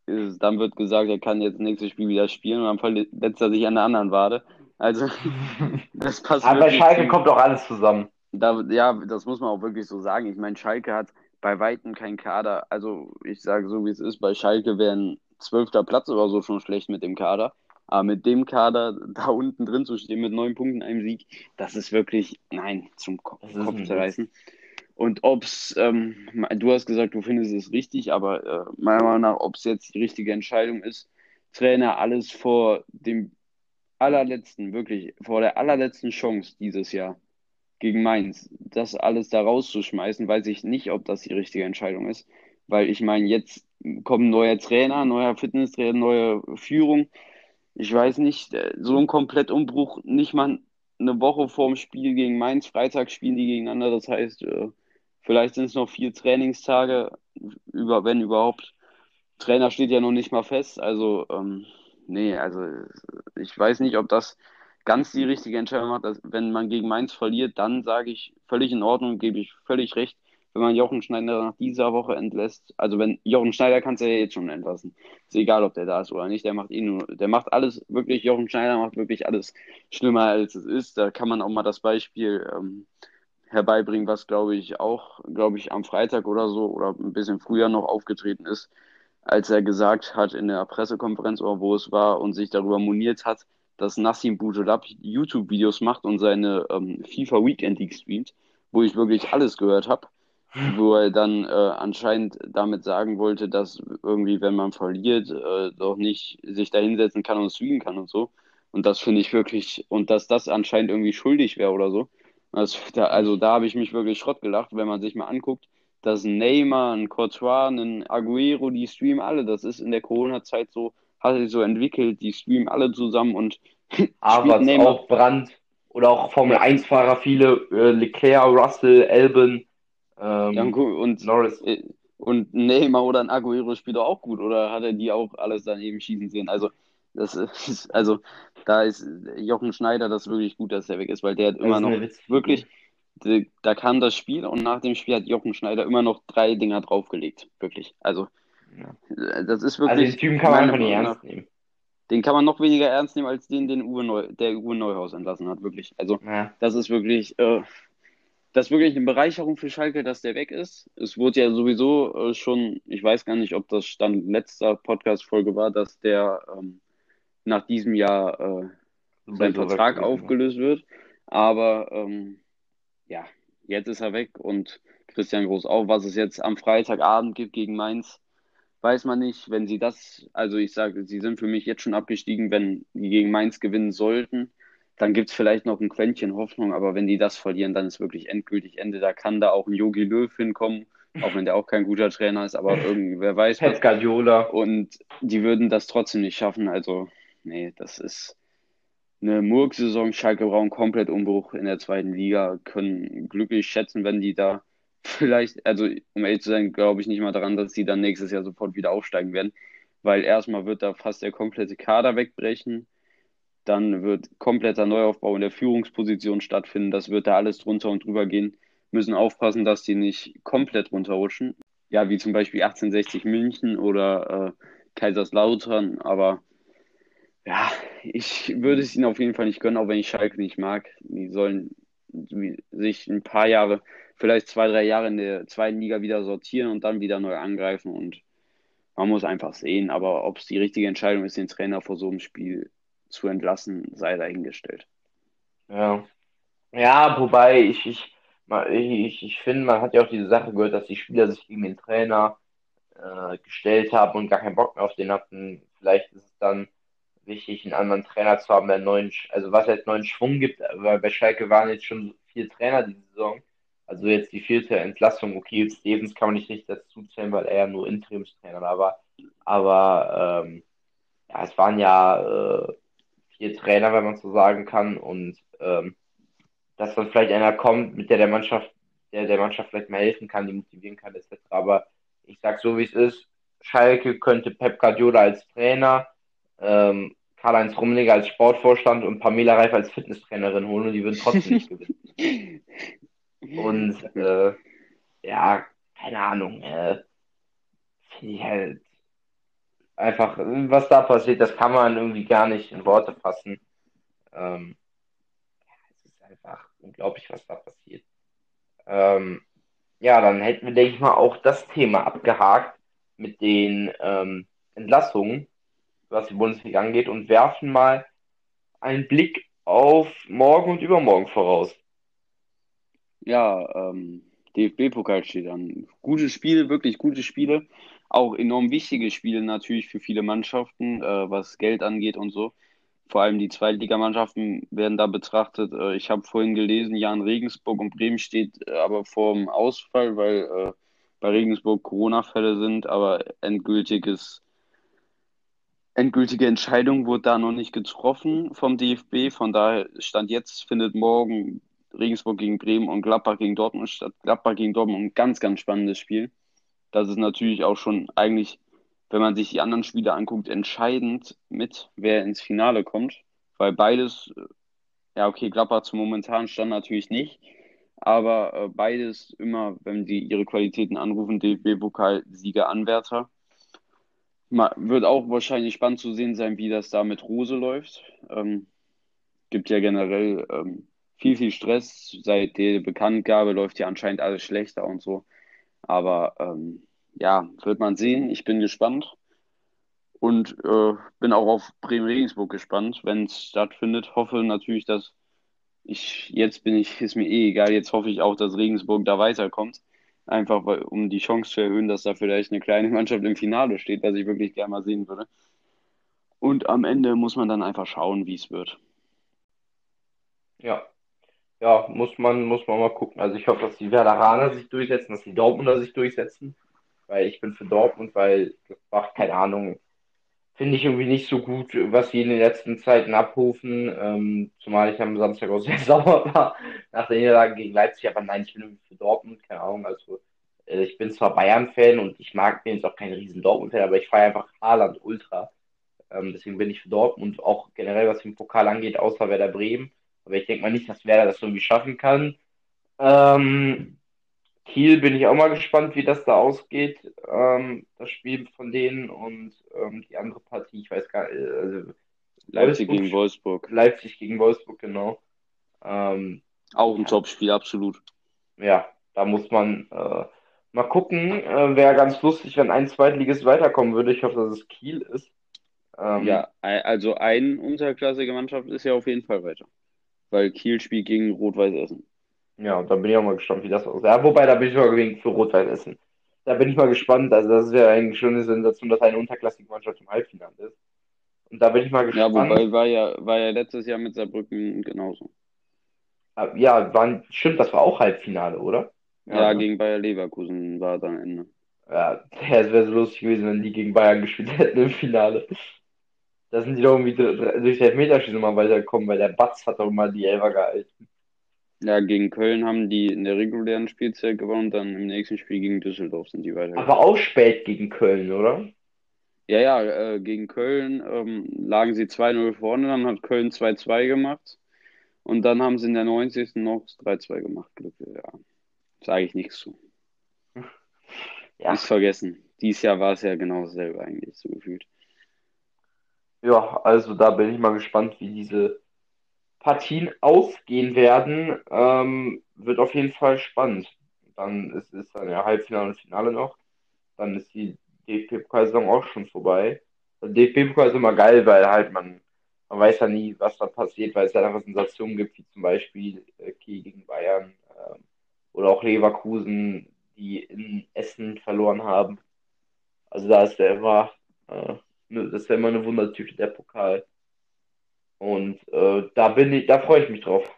Dann wird gesagt, er kann jetzt nächstes Spiel wieder spielen und dann verletzt er sich an der anderen Wade. Also, [LAUGHS] das passt Aber bei Schalke zu. kommt auch alles zusammen. Da, ja, das muss man auch wirklich so sagen. Ich meine, Schalke hat bei Weitem keinen Kader. Also, ich sage so, wie es ist. Bei Schalke wäre ein zwölfter Platz oder so schon schlecht mit dem Kader. Aber mit dem Kader da unten drin zu stehen mit neun Punkten, einem Sieg, das ist wirklich, nein, zum Kopf, Kopf zerreißen. Und ob es, ähm, du hast gesagt, du findest es richtig, aber äh, meiner Meinung nach, ob es jetzt die richtige Entscheidung ist, Trainer alles vor dem allerletzten, wirklich vor der allerletzten Chance dieses Jahr gegen Mainz, das alles da rauszuschmeißen, weiß ich nicht, ob das die richtige Entscheidung ist. Weil ich meine, jetzt kommen neue Trainer, neuer Fitnesstrainer, neue Führung. Ich weiß nicht, äh, so ein Komplettumbruch, nicht mal eine Woche vorm Spiel gegen Mainz, Freitag spielen die gegeneinander. Das heißt, äh, vielleicht sind es noch vier Trainingstage, über, wenn überhaupt. Trainer steht ja noch nicht mal fest, also ähm, nee, also ich weiß nicht, ob das ganz die richtige Entscheidung macht. Dass, wenn man gegen Mainz verliert, dann sage ich völlig in Ordnung, gebe ich völlig recht. Wenn man Jochen Schneider nach dieser Woche entlässt, also wenn Jochen Schneider kannst du ja jetzt schon entlassen. Ist egal, ob der da ist oder nicht, der macht eh nur, der macht alles wirklich, Jochen Schneider macht wirklich alles schlimmer als es ist. Da kann man auch mal das Beispiel ähm, herbeibringen, was glaube ich auch, glaube ich, am Freitag oder so oder ein bisschen früher noch aufgetreten ist als er gesagt hat in der Pressekonferenz oder wo es war und sich darüber moniert hat, dass Nassim Boudjelab YouTube-Videos macht und seine ähm, FIFA Weekend League streamt, wo ich wirklich alles gehört habe, wo er dann äh, anscheinend damit sagen wollte, dass irgendwie, wenn man verliert, äh, doch nicht sich da hinsetzen kann und streamen kann und so. Und das finde ich wirklich, und dass das anscheinend irgendwie schuldig wäre oder so. Das, da, also da habe ich mich wirklich Schrott gelacht, wenn man sich mal anguckt, dass ein Neymar, ein Courtois, ein Aguero, die streamen alle. Das ist in der Corona-Zeit so, hat sich so entwickelt, die streamen alle zusammen und [LAUGHS] Aber auch Brand oder auch Formel 1-Fahrer, viele, äh, Leclerc, Russell, Albon, ähm, ja, und Norris. Äh, und Neymar oder ein Aguero spielt auch gut, oder hat er die auch alles daneben schießen sehen? Also, das [LAUGHS] ist, also, da ist Jochen Schneider das wirklich gut, dass er weg ist, weil der hat immer noch wirklich, da kam das Spiel und nach dem Spiel hat Jochen Schneider immer noch drei Dinger draufgelegt. Wirklich. Also, ja. das ist wirklich. Also, den Typen kann man einfach nicht ernst nehmen. Den kann man noch weniger ernst nehmen als den, den Uwe Neu, der Uwe Neuhaus entlassen hat, wirklich. Also, ja. das ist wirklich, äh, das ist wirklich eine Bereicherung für Schalke, dass der weg ist. Es wurde ja sowieso äh, schon, ich weiß gar nicht, ob das Stand letzter Podcast-Folge war, dass der ähm, nach diesem Jahr äh, sein Vertrag aufgelöst wird. Aber ähm, ja, jetzt ist er weg und Christian Groß auch. Was es jetzt am Freitagabend gibt gegen Mainz, weiß man nicht. Wenn sie das, also ich sage, sie sind für mich jetzt schon abgestiegen, wenn die gegen Mainz gewinnen sollten, dann gibt es vielleicht noch ein Quäntchen Hoffnung, aber wenn die das verlieren, dann ist wirklich endgültig Ende. Da kann da auch ein Yogi Löw hinkommen, auch wenn der auch kein guter Trainer ist, aber irgendwie, wer weiß. Pep Guardiola. Und die würden das trotzdem nicht schaffen. Also, nee, das ist eine Murk-Saison. Schalke brauchen komplett Umbruch in der zweiten Liga, können glücklich schätzen, wenn die da [LAUGHS] vielleicht, also um ehrlich zu sein, glaube ich nicht mal daran, dass die dann nächstes Jahr sofort wieder aufsteigen werden, weil erstmal wird da fast der komplette Kader wegbrechen. Dann wird kompletter Neuaufbau in der Führungsposition stattfinden. Das wird da alles drunter und drüber gehen. Müssen aufpassen, dass die nicht komplett runterrutschen. Ja, wie zum Beispiel 1860 München oder äh, Kaiserslautern. Aber ja, ich würde es ihnen auf jeden Fall nicht gönnen, auch wenn ich Schalke nicht mag. Die sollen sich ein paar Jahre, vielleicht zwei, drei Jahre in der zweiten Liga wieder sortieren und dann wieder neu angreifen. Und man muss einfach sehen. Aber ob es die richtige Entscheidung ist, den Trainer vor so einem Spiel zu entlassen, sei dahingestellt. Ja. Ja, wobei ich, ich, ich, ich finde, man hat ja auch diese Sache gehört, dass die Spieler sich gegen den Trainer äh, gestellt haben und gar keinen Bock mehr auf den hatten. Vielleicht ist es dann wichtig, einen anderen Trainer zu haben, der neuen, also was jetzt neuen Schwung gibt, weil bei Schalke waren jetzt schon vier Trainer die Saison. Also jetzt die vierte Entlassung. Okay, Stevens kann man nicht richtig dazu zählen, weil er ja nur Interimstrainer war. Aber ähm, ja, es waren ja äh, vier Trainer, wenn man so sagen kann. Und ähm, dass dann vielleicht einer kommt, mit der der Mannschaft, der der Mannschaft vielleicht mehr helfen kann, die motivieren kann, etc. Aber ich sag so, wie es ist. Schalke könnte Pep Guardiola als Trainer, ähm, Karl-Heinz Rummenigge als Sportvorstand und Pamela Reif als Fitnesstrainerin holen und die würden trotzdem nicht [LAUGHS] gewinnen. Und äh, ja, keine Ahnung, äh, finde ich halt einfach, was da passiert, das kann man irgendwie gar nicht in Worte fassen. Ähm, es ist einfach unglaublich, was da passiert. Ähm, ja, dann hätten wir, denke ich mal, auch das Thema abgehakt mit den ähm, Entlassungen, was die Bundesliga angeht, und werfen mal einen Blick auf morgen und übermorgen voraus. Ja, ähm, DFB-Pokal steht an. Gute Spiele, wirklich gute Spiele auch enorm wichtige Spiele natürlich für viele Mannschaften, äh, was Geld angeht und so. Vor allem die Zweitligamannschaften werden da betrachtet. Äh, ich habe vorhin gelesen, Jan Regensburg und Bremen steht äh, aber vor dem Ausfall, weil äh, bei Regensburg Corona-Fälle sind, aber endgültiges, endgültige Entscheidung wurde da noch nicht getroffen vom DFB. Von daher stand jetzt, findet morgen Regensburg gegen Bremen und Gladbach gegen Dortmund statt. Gladbach gegen Dortmund ein ganz, ganz spannendes Spiel das ist natürlich auch schon eigentlich, wenn man sich die anderen Spiele anguckt, entscheidend mit, wer ins Finale kommt. Weil beides, äh, ja, okay, Gladbach zum momentanen Stand natürlich nicht, aber äh, beides immer, wenn die ihre Qualitäten anrufen, DFB-Pokal-Sieger, Anwärter. Wird auch wahrscheinlich spannend zu sehen sein, wie das da mit Rose läuft. Ähm, gibt ja generell ähm, viel, viel Stress. Seit der Bekanntgabe läuft ja anscheinend alles schlechter und so. Aber ähm, ja, wird man sehen. Ich bin gespannt und äh, bin auch auf Bremen-Regensburg gespannt, wenn es stattfindet. Hoffe natürlich, dass ich, jetzt bin ich, ist mir eh egal, jetzt hoffe ich auch, dass Regensburg da weiterkommt. Einfach weil, um die Chance zu erhöhen, dass da vielleicht eine kleine [LAUGHS] Mannschaft im Finale steht, was ich wirklich gerne mal sehen würde. Und am Ende muss man dann einfach schauen, wie es wird. Ja, ja, muss man, muss man mal gucken. Also ich hoffe, dass die Werderaner sich durchsetzen, dass die Dortmunder sich durchsetzen. Weil ich bin für Dortmund, weil macht keine Ahnung. Finde ich irgendwie nicht so gut, was sie in den letzten Zeiten abrufen. Ähm, zumal ich am Samstag auch sehr [LAUGHS] sauer war nach der Niederlage gegen Leipzig. Aber nein, ich bin irgendwie für Dortmund, keine Ahnung. Also äh, ich bin zwar Bayern-Fan und ich mag, bin jetzt auch kein riesen Dortmund-Fan, aber ich feiere einfach Haaland ultra. Ähm, deswegen bin ich für Dortmund auch generell, was den Pokal angeht, außer Werder Bremen. Aber ich denke mal nicht, dass Werder das irgendwie schaffen kann. Ähm, Kiel bin ich auch mal gespannt, wie das da ausgeht, ähm, das Spiel von denen und ähm, die andere Partie, ich weiß gar nicht. Also Leipzig gegen Wolfsburg. Leipzig gegen Wolfsburg, genau. Ähm, auch ein ja. Top-Spiel, absolut. Ja, da muss man äh, mal gucken. Äh, Wäre ganz lustig, wenn ein Zweitligist weiterkommen würde. Ich hoffe, dass es Kiel ist. Ähm, ja, also ein unterklassige Mannschaft ist ja auf jeden Fall weiter weil Kiel spielt gegen Rot-Weiß Essen. Ja, und da bin ich auch mal gespannt, wie das aussieht. Ja, wobei, da bin ich sogar für Rot-Weiß Essen. Da bin ich mal gespannt. Also, das wäre eigentlich schon eine Sensation, dass eine unterklassige Mannschaft im Halbfinale ist. Und da bin ich mal gespannt. Ja, wobei war ja, war ja letztes Jahr mit Saarbrücken genauso. Ah, ja, waren, stimmt, das war auch Halbfinale, oder? Ja, ja ne? gegen Bayer Leverkusen war dann Ende. Ja, es wäre so lustig gewesen, wenn die gegen Bayern gespielt [LAUGHS] hätten im Finale. Da sind die doch irgendwie durch Elfmeterschießen mal weitergekommen, weil der Batz hat doch mal die Elfer gehalten. Ja, gegen Köln haben die in der regulären Spielzeit gewonnen, dann im nächsten Spiel gegen Düsseldorf sind die weitergekommen. Aber auch spät gegen Köln, oder? Ja, ja, äh, gegen Köln ähm, lagen sie 2-0 vorne, dann hat Köln 2-2 gemacht und dann haben sie in der 90. noch 3-2 gemacht. Ja. Sage ich nichts zu. Ja. Ist vergessen. Dieses Jahr war es ja genau dasselbe eigentlich, so gefühlt. Ja, also da bin ich mal gespannt, wie diese Partien ausgehen werden. Ähm, wird auf jeden Fall spannend. Dann ist es dann ja Halbfinale und Finale noch. Dann ist die DFB-Pokalsaison auch schon vorbei. DFB-Pokal ist immer geil, weil halt man, man weiß ja nie, was da passiert, weil es ja einfach Sensationen gibt, wie zum Beispiel äh, Kiel gegen Bayern äh, oder auch Leverkusen, die in Essen verloren haben. Also da ist der immer, äh, ne, das ja immer eine Wundertüte, der Pokal. Und äh, da bin ich, da freue ich mich drauf.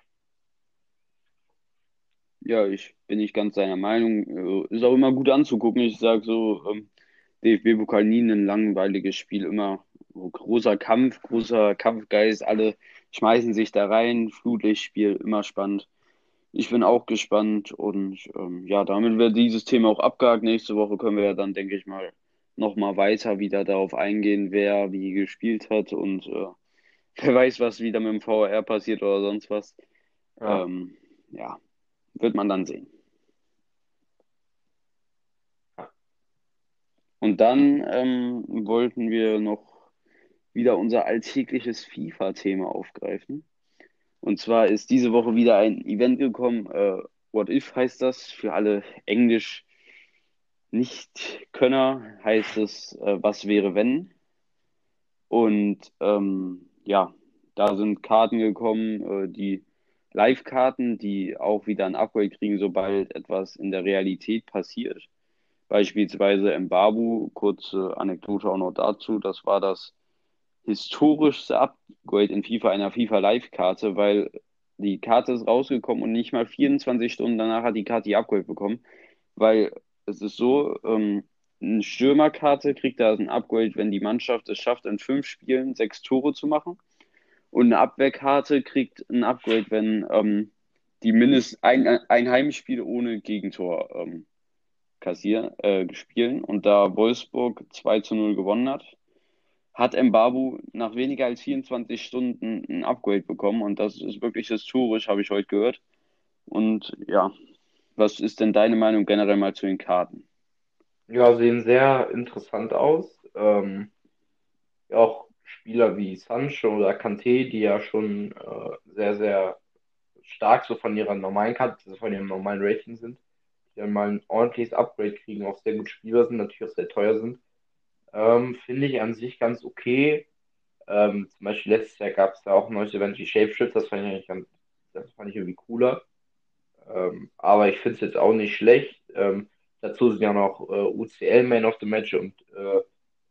Ja, ich bin nicht ganz deiner Meinung. Äh, ist auch immer gut anzugucken. Ich sage so, ähm, DFB-Pokal nie ein langweiliges Spiel, immer großer Kampf, großer Kampfgeist, alle schmeißen sich da rein, Flutlichtspiel, immer spannend. Ich bin auch gespannt und ähm, ja, damit wird dieses Thema auch abgehakt. Nächste Woche können wir ja dann, denke ich mal, nochmal weiter wieder darauf eingehen, wer wie gespielt hat und äh, [LAUGHS] wer weiß, was wieder mit dem VR passiert oder sonst was. Ja, ähm, ja wird man dann sehen. Und dann ähm, wollten wir noch wieder unser alltägliches FIFA-Thema aufgreifen. Und zwar ist diese Woche wieder ein Event gekommen. Äh, What If heißt das für alle Englisch Nicht-Könner. Heißt es, äh, was wäre wenn? Und ähm, ja, da sind Karten gekommen, äh, die Live-Karten, die auch wieder ein Upgrade kriegen, sobald etwas in der Realität passiert. Beispielsweise Mbabu, kurze Anekdote auch noch dazu, das war das historischste Upgrade in FIFA einer FIFA Live-Karte, weil die Karte ist rausgekommen und nicht mal 24 Stunden danach hat die Karte die Upgrade bekommen, weil es ist so, ähm, eine Stürmerkarte kriegt da ein Upgrade, wenn die Mannschaft es schafft, in fünf Spielen sechs Tore zu machen. Und eine Abwehrkarte kriegt ein Upgrade, wenn ähm, die mindestens ein, ein Heimspiel ohne Gegentor ähm, kassieren, äh, spielen. Und da Wolfsburg 2 zu 0 gewonnen hat, hat Mbabu nach weniger als 24 Stunden ein Upgrade bekommen. Und das ist wirklich historisch, habe ich heute gehört. Und ja, was ist denn deine Meinung generell mal zu den Karten? Ja, sehen sehr interessant aus. Ähm, ja, auch Spieler wie Sancho oder Kanté, die ja schon äh, sehr, sehr stark so von ihrer normalen Karte, von ihrem normalen Rating sind, die dann mal ein ordentliches Upgrade kriegen, auch sehr gut Spieler sind, natürlich auch sehr teuer sind. Ähm, Finde ich an sich ganz okay. Ähm, zum Beispiel letztes Jahr gab es da auch ein neues Event wie Shapeshift, das fand ich eigentlich ganz, das fand ich irgendwie cooler. Ähm, aber ich finde es jetzt auch nicht schlecht. Ähm, dazu sind ja noch äh, UCL Man of the Match und äh,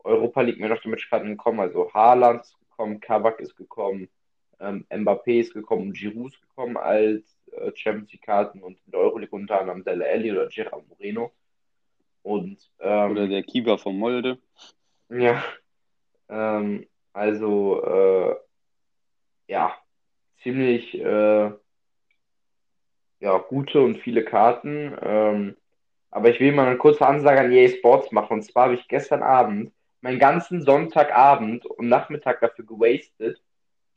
Europa League Man of the Match Karten gekommen. Also Haaland ist gekommen, Kabak ist gekommen, ähm, Mbappé ist gekommen und Giroud ist gekommen als äh, Champions League Karten und in der Euroleague unter anderem Dele Alli oder Gerard Moreno. Und, ähm, oder der Keeper von Molde. Ja, ähm, also äh, ja, ziemlich äh, ja, gute und viele Karten. Ähm, aber ich will mal eine kurze Ansage an EA Sports machen. Und zwar habe ich gestern Abend meinen ganzen Sonntagabend und Nachmittag dafür gewastet,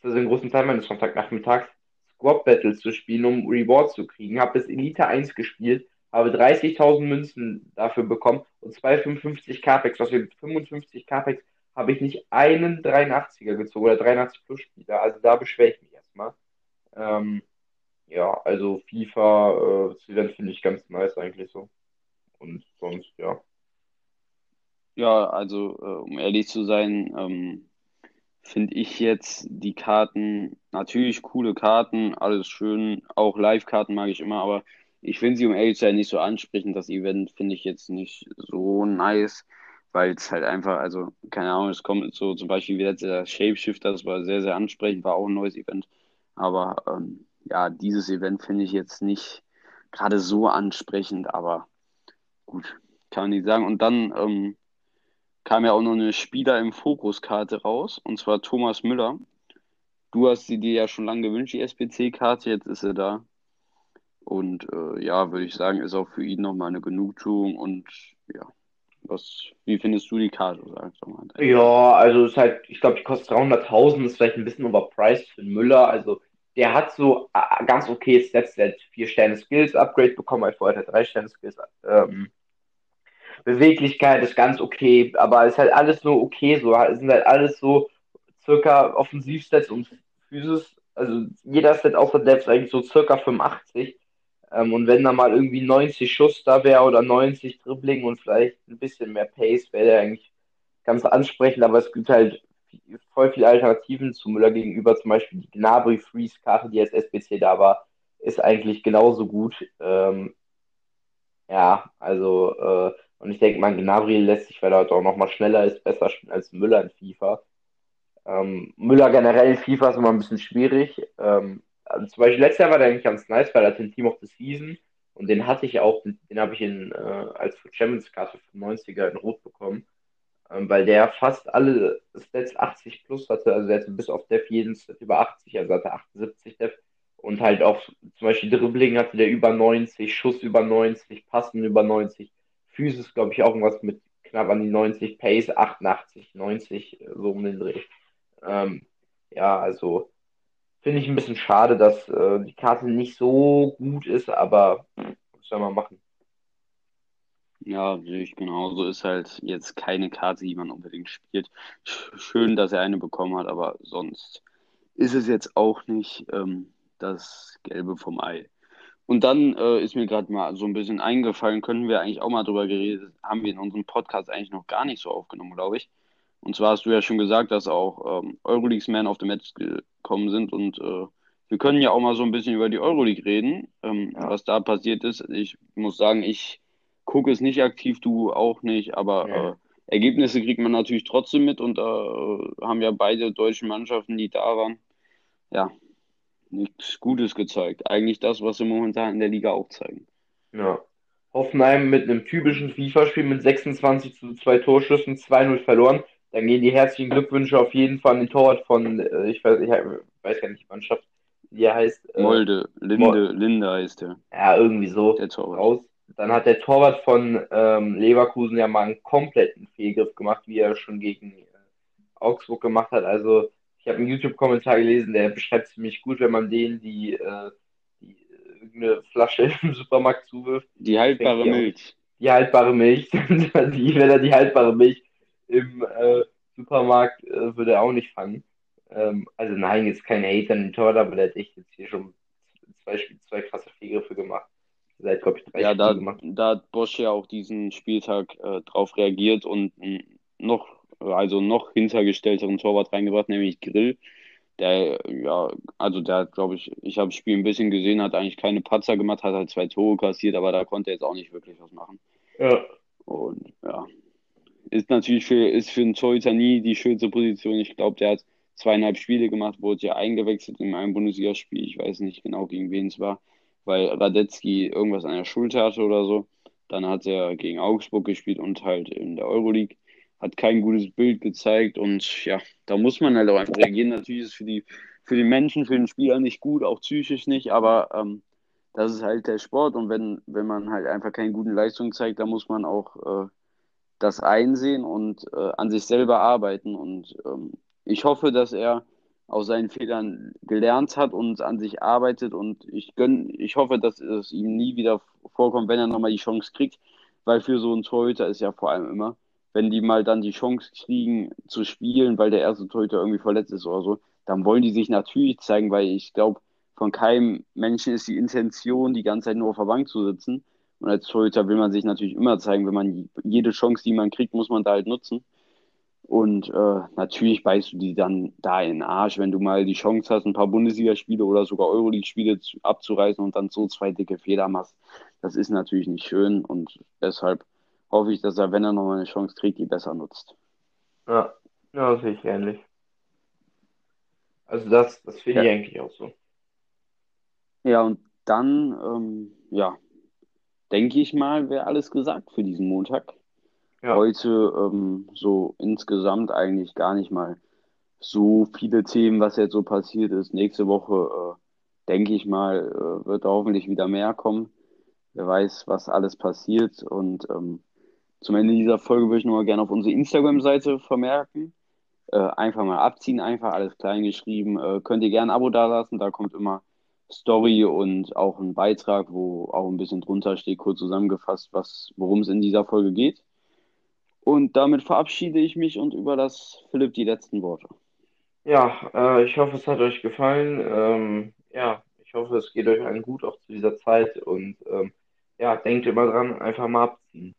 also den großen Teil meines Sonntagnachmittags, Squad Battles zu spielen, um Rewards zu kriegen. Habe bis Elite 1 gespielt, habe 30.000 Münzen dafür bekommen und 255 Capex. Also mit 55 Capex habe ich nicht einen 83er gezogen oder 83 Plus Spieler. Also da beschwere ich mich erstmal. Ähm, ja, also FIFA, äh, Event finde ich ganz nice eigentlich so. Und sonst, ja. Ja, also äh, um ehrlich zu sein, ähm, finde ich jetzt die Karten natürlich coole Karten, alles schön. Auch Live-Karten mag ich immer, aber ich finde sie um ehrlich zu sein nicht so ansprechend. Das Event finde ich jetzt nicht so nice, weil es halt einfach, also keine Ahnung, es kommt so zum Beispiel wie jetzt der Shapeshifter, das war sehr, sehr ansprechend, war auch ein neues Event. Aber ähm, ja, dieses Event finde ich jetzt nicht gerade so ansprechend, aber gut, kann man nicht sagen. Und dann ähm, kam ja auch noch eine Spieler im Fokuskarte raus, und zwar Thomas Müller. Du hast sie dir ja schon lange gewünscht, die SPC-Karte, jetzt ist sie da. Und äh, ja, würde ich sagen, ist auch für ihn nochmal eine Genugtuung. Und ja, was, wie findest du die Karte? Ja, also ist halt, ich glaube, die kostet 300.000, ist vielleicht ein bisschen overpriced für Müller. Also der hat so ganz okay Stats, der hat 4 Sterne Skills Upgrade bekommen, weil vorher hat er 3 Sterne Skills. Ähm, Beweglichkeit ist ganz okay, aber ist halt alles nur okay, so es sind halt alles so circa Offensivstats und Physis, also jeder Stat außer Depth eigentlich so circa 85. Ähm, und wenn da mal irgendwie 90 Schuss da wäre oder 90 Dribbling und vielleicht ein bisschen mehr Pace, wäre der eigentlich ganz ansprechend, aber es gibt halt voll viele Alternativen zu Müller gegenüber, zum Beispiel die Gnabry Freeze Karte, die als SBC da war, ist eigentlich genauso gut. Ähm, ja, also, äh, und ich denke mal, Gnabry lässt sich, weil er halt auch nochmal schneller ist, besser spielen als Müller in FIFA. Ähm, Müller generell in FIFA ist immer ein bisschen schwierig. Ähm, also zum Beispiel letztes Jahr war der eigentlich ganz nice, weil er den Team of the Season und den hatte ich auch, den, den habe ich in, äh, als Champions Karte 95er in Rot bekommen, weil der fast alle Stats 80 plus hatte, also er hatte bis auf Def jeden Stat über 80, also hatte 78 Def und halt auch zum Beispiel Dribbling hatte der über 90, Schuss über 90, Passen über 90, Physis glaube ich auch irgendwas mit knapp an die 90, Pace 88, 90, so um den Dreh. Ähm, ja, also finde ich ein bisschen schade, dass äh, die Karte nicht so gut ist, aber was soll man machen? Ja, sehe ich genauso. Ist halt jetzt keine Karte, die man unbedingt spielt. Schön, dass er eine bekommen hat, aber sonst ist es jetzt auch nicht ähm, das Gelbe vom Ei. Und dann äh, ist mir gerade mal so ein bisschen eingefallen, können wir eigentlich auch mal drüber geredet, haben wir in unserem Podcast eigentlich noch gar nicht so aufgenommen, glaube ich. Und zwar hast du ja schon gesagt, dass auch ähm, Euroleagues Man of the Match gekommen sind und äh, wir können ja auch mal so ein bisschen über die Euroleague reden, ähm, ja. was da passiert ist. Ich muss sagen, ich gucke es nicht aktiv, du auch nicht, aber ja. äh, Ergebnisse kriegt man natürlich trotzdem mit und da äh, haben ja beide deutschen Mannschaften, die da waren, ja, nichts Gutes gezeigt. Eigentlich das, was sie momentan in der Liga auch zeigen. Ja. Hoffenheim mit einem typischen FIFA-Spiel mit 26 zu 2 Torschüssen 2-0 verloren. Dann gehen die herzlichen Glückwünsche auf jeden Fall an den Torwart von, äh, ich weiß, ich weiß gar nicht, die Mannschaft, wie er heißt. Äh, Molde, Linde, Mo Linde heißt er. Ja, irgendwie so. Der Torwart. Raus. Dann hat der Torwart von ähm, Leverkusen ja mal einen kompletten Fehlgriff gemacht, wie er schon gegen äh, Augsburg gemacht hat. Also, ich habe einen YouTube-Kommentar gelesen, der beschreibt ziemlich gut, wenn man denen die, äh, die irgendeine Flasche [LAUGHS] im Supermarkt zuwirft. Die haltbare Milch. Die haltbare Milch. [LAUGHS] die, wenn er die haltbare Milch im äh, Supermarkt äh, würde er auch nicht fangen. Ähm, also nein, jetzt kein Hate an den Torwart, aber der hat echt jetzt hier schon zwei, zwei krasse Fehlgriffe gemacht. Seit, glaube ich, drei ja, da, gemacht. da hat Bosch ja auch diesen Spieltag äh, drauf reagiert und noch, also noch hintergestellteren Torwart reingebracht, nämlich Grill. Der, ja, also der hat, glaube ich, ich habe das Spiel ein bisschen gesehen, hat eigentlich keine Patzer gemacht, hat halt zwei Tore kassiert, aber da konnte er jetzt auch nicht wirklich was machen. Ja. Und ja, ist natürlich für, ist für einen Torhüter nie die schönste Position. Ich glaube, der hat zweieinhalb Spiele gemacht, wurde ja eingewechselt in einem Bundesligaspiel. Ich weiß nicht genau, gegen wen es war, weil Radetzky irgendwas an der Schulter hatte oder so. Dann hat er gegen Augsburg gespielt und halt in der Euroleague. Hat kein gutes Bild gezeigt und ja, da muss man halt auch einfach reagieren. Natürlich ist es für die, für die Menschen, für den Spieler nicht gut, auch psychisch nicht, aber ähm, das ist halt der Sport und wenn, wenn man halt einfach keine guten Leistungen zeigt, dann muss man auch äh, das einsehen und äh, an sich selber arbeiten. Und ähm, ich hoffe, dass er aus seinen Fehlern gelernt hat und an sich arbeitet. Und ich gönn, ich hoffe, dass es ihm nie wieder vorkommt, wenn er nochmal die Chance kriegt. Weil für so einen Torhüter ist ja vor allem immer, wenn die mal dann die Chance kriegen zu spielen, weil der erste Torhüter irgendwie verletzt ist oder so, dann wollen die sich natürlich zeigen, weil ich glaube, von keinem Menschen ist die Intention, die ganze Zeit nur auf der Bank zu sitzen, und als Torhüter will man sich natürlich immer zeigen, wenn man jede Chance, die man kriegt, muss man da halt nutzen. Und äh, natürlich beißt du die dann da in den Arsch, wenn du mal die Chance hast, ein paar Bundesligaspiele oder sogar Euroleague-Spiele abzureißen und dann so zwei dicke Fehler machst. Das ist natürlich nicht schön und deshalb hoffe ich, dass er, wenn er nochmal eine Chance kriegt, die besser nutzt. Ja, ja sehe ich ähnlich. Also das, das finde ja. ich eigentlich auch so. Ja, und dann, ähm, ja, denke ich mal, wäre alles gesagt für diesen Montag. Ja. Heute ähm, so insgesamt eigentlich gar nicht mal so viele Themen, was jetzt so passiert ist. Nächste Woche, äh, denke ich mal, äh, wird hoffentlich wieder mehr kommen. Wer weiß, was alles passiert. Und ähm, zum Ende dieser Folge würde ich nur mal gerne auf unsere Instagram-Seite vermerken. Äh, einfach mal abziehen, einfach alles klein geschrieben. Äh, könnt ihr gerne ein Abo dalassen, da kommt immer Story und auch ein Beitrag, wo auch ein bisschen drunter steht, kurz zusammengefasst, worum es in dieser Folge geht. Und damit verabschiede ich mich und überlasse Philipp die letzten Worte. Ja, äh, ich hoffe, es hat euch gefallen. Ähm, ja, ich hoffe, es geht euch allen gut auch zu dieser Zeit und ähm, ja, denkt immer dran, einfach mal abziehen.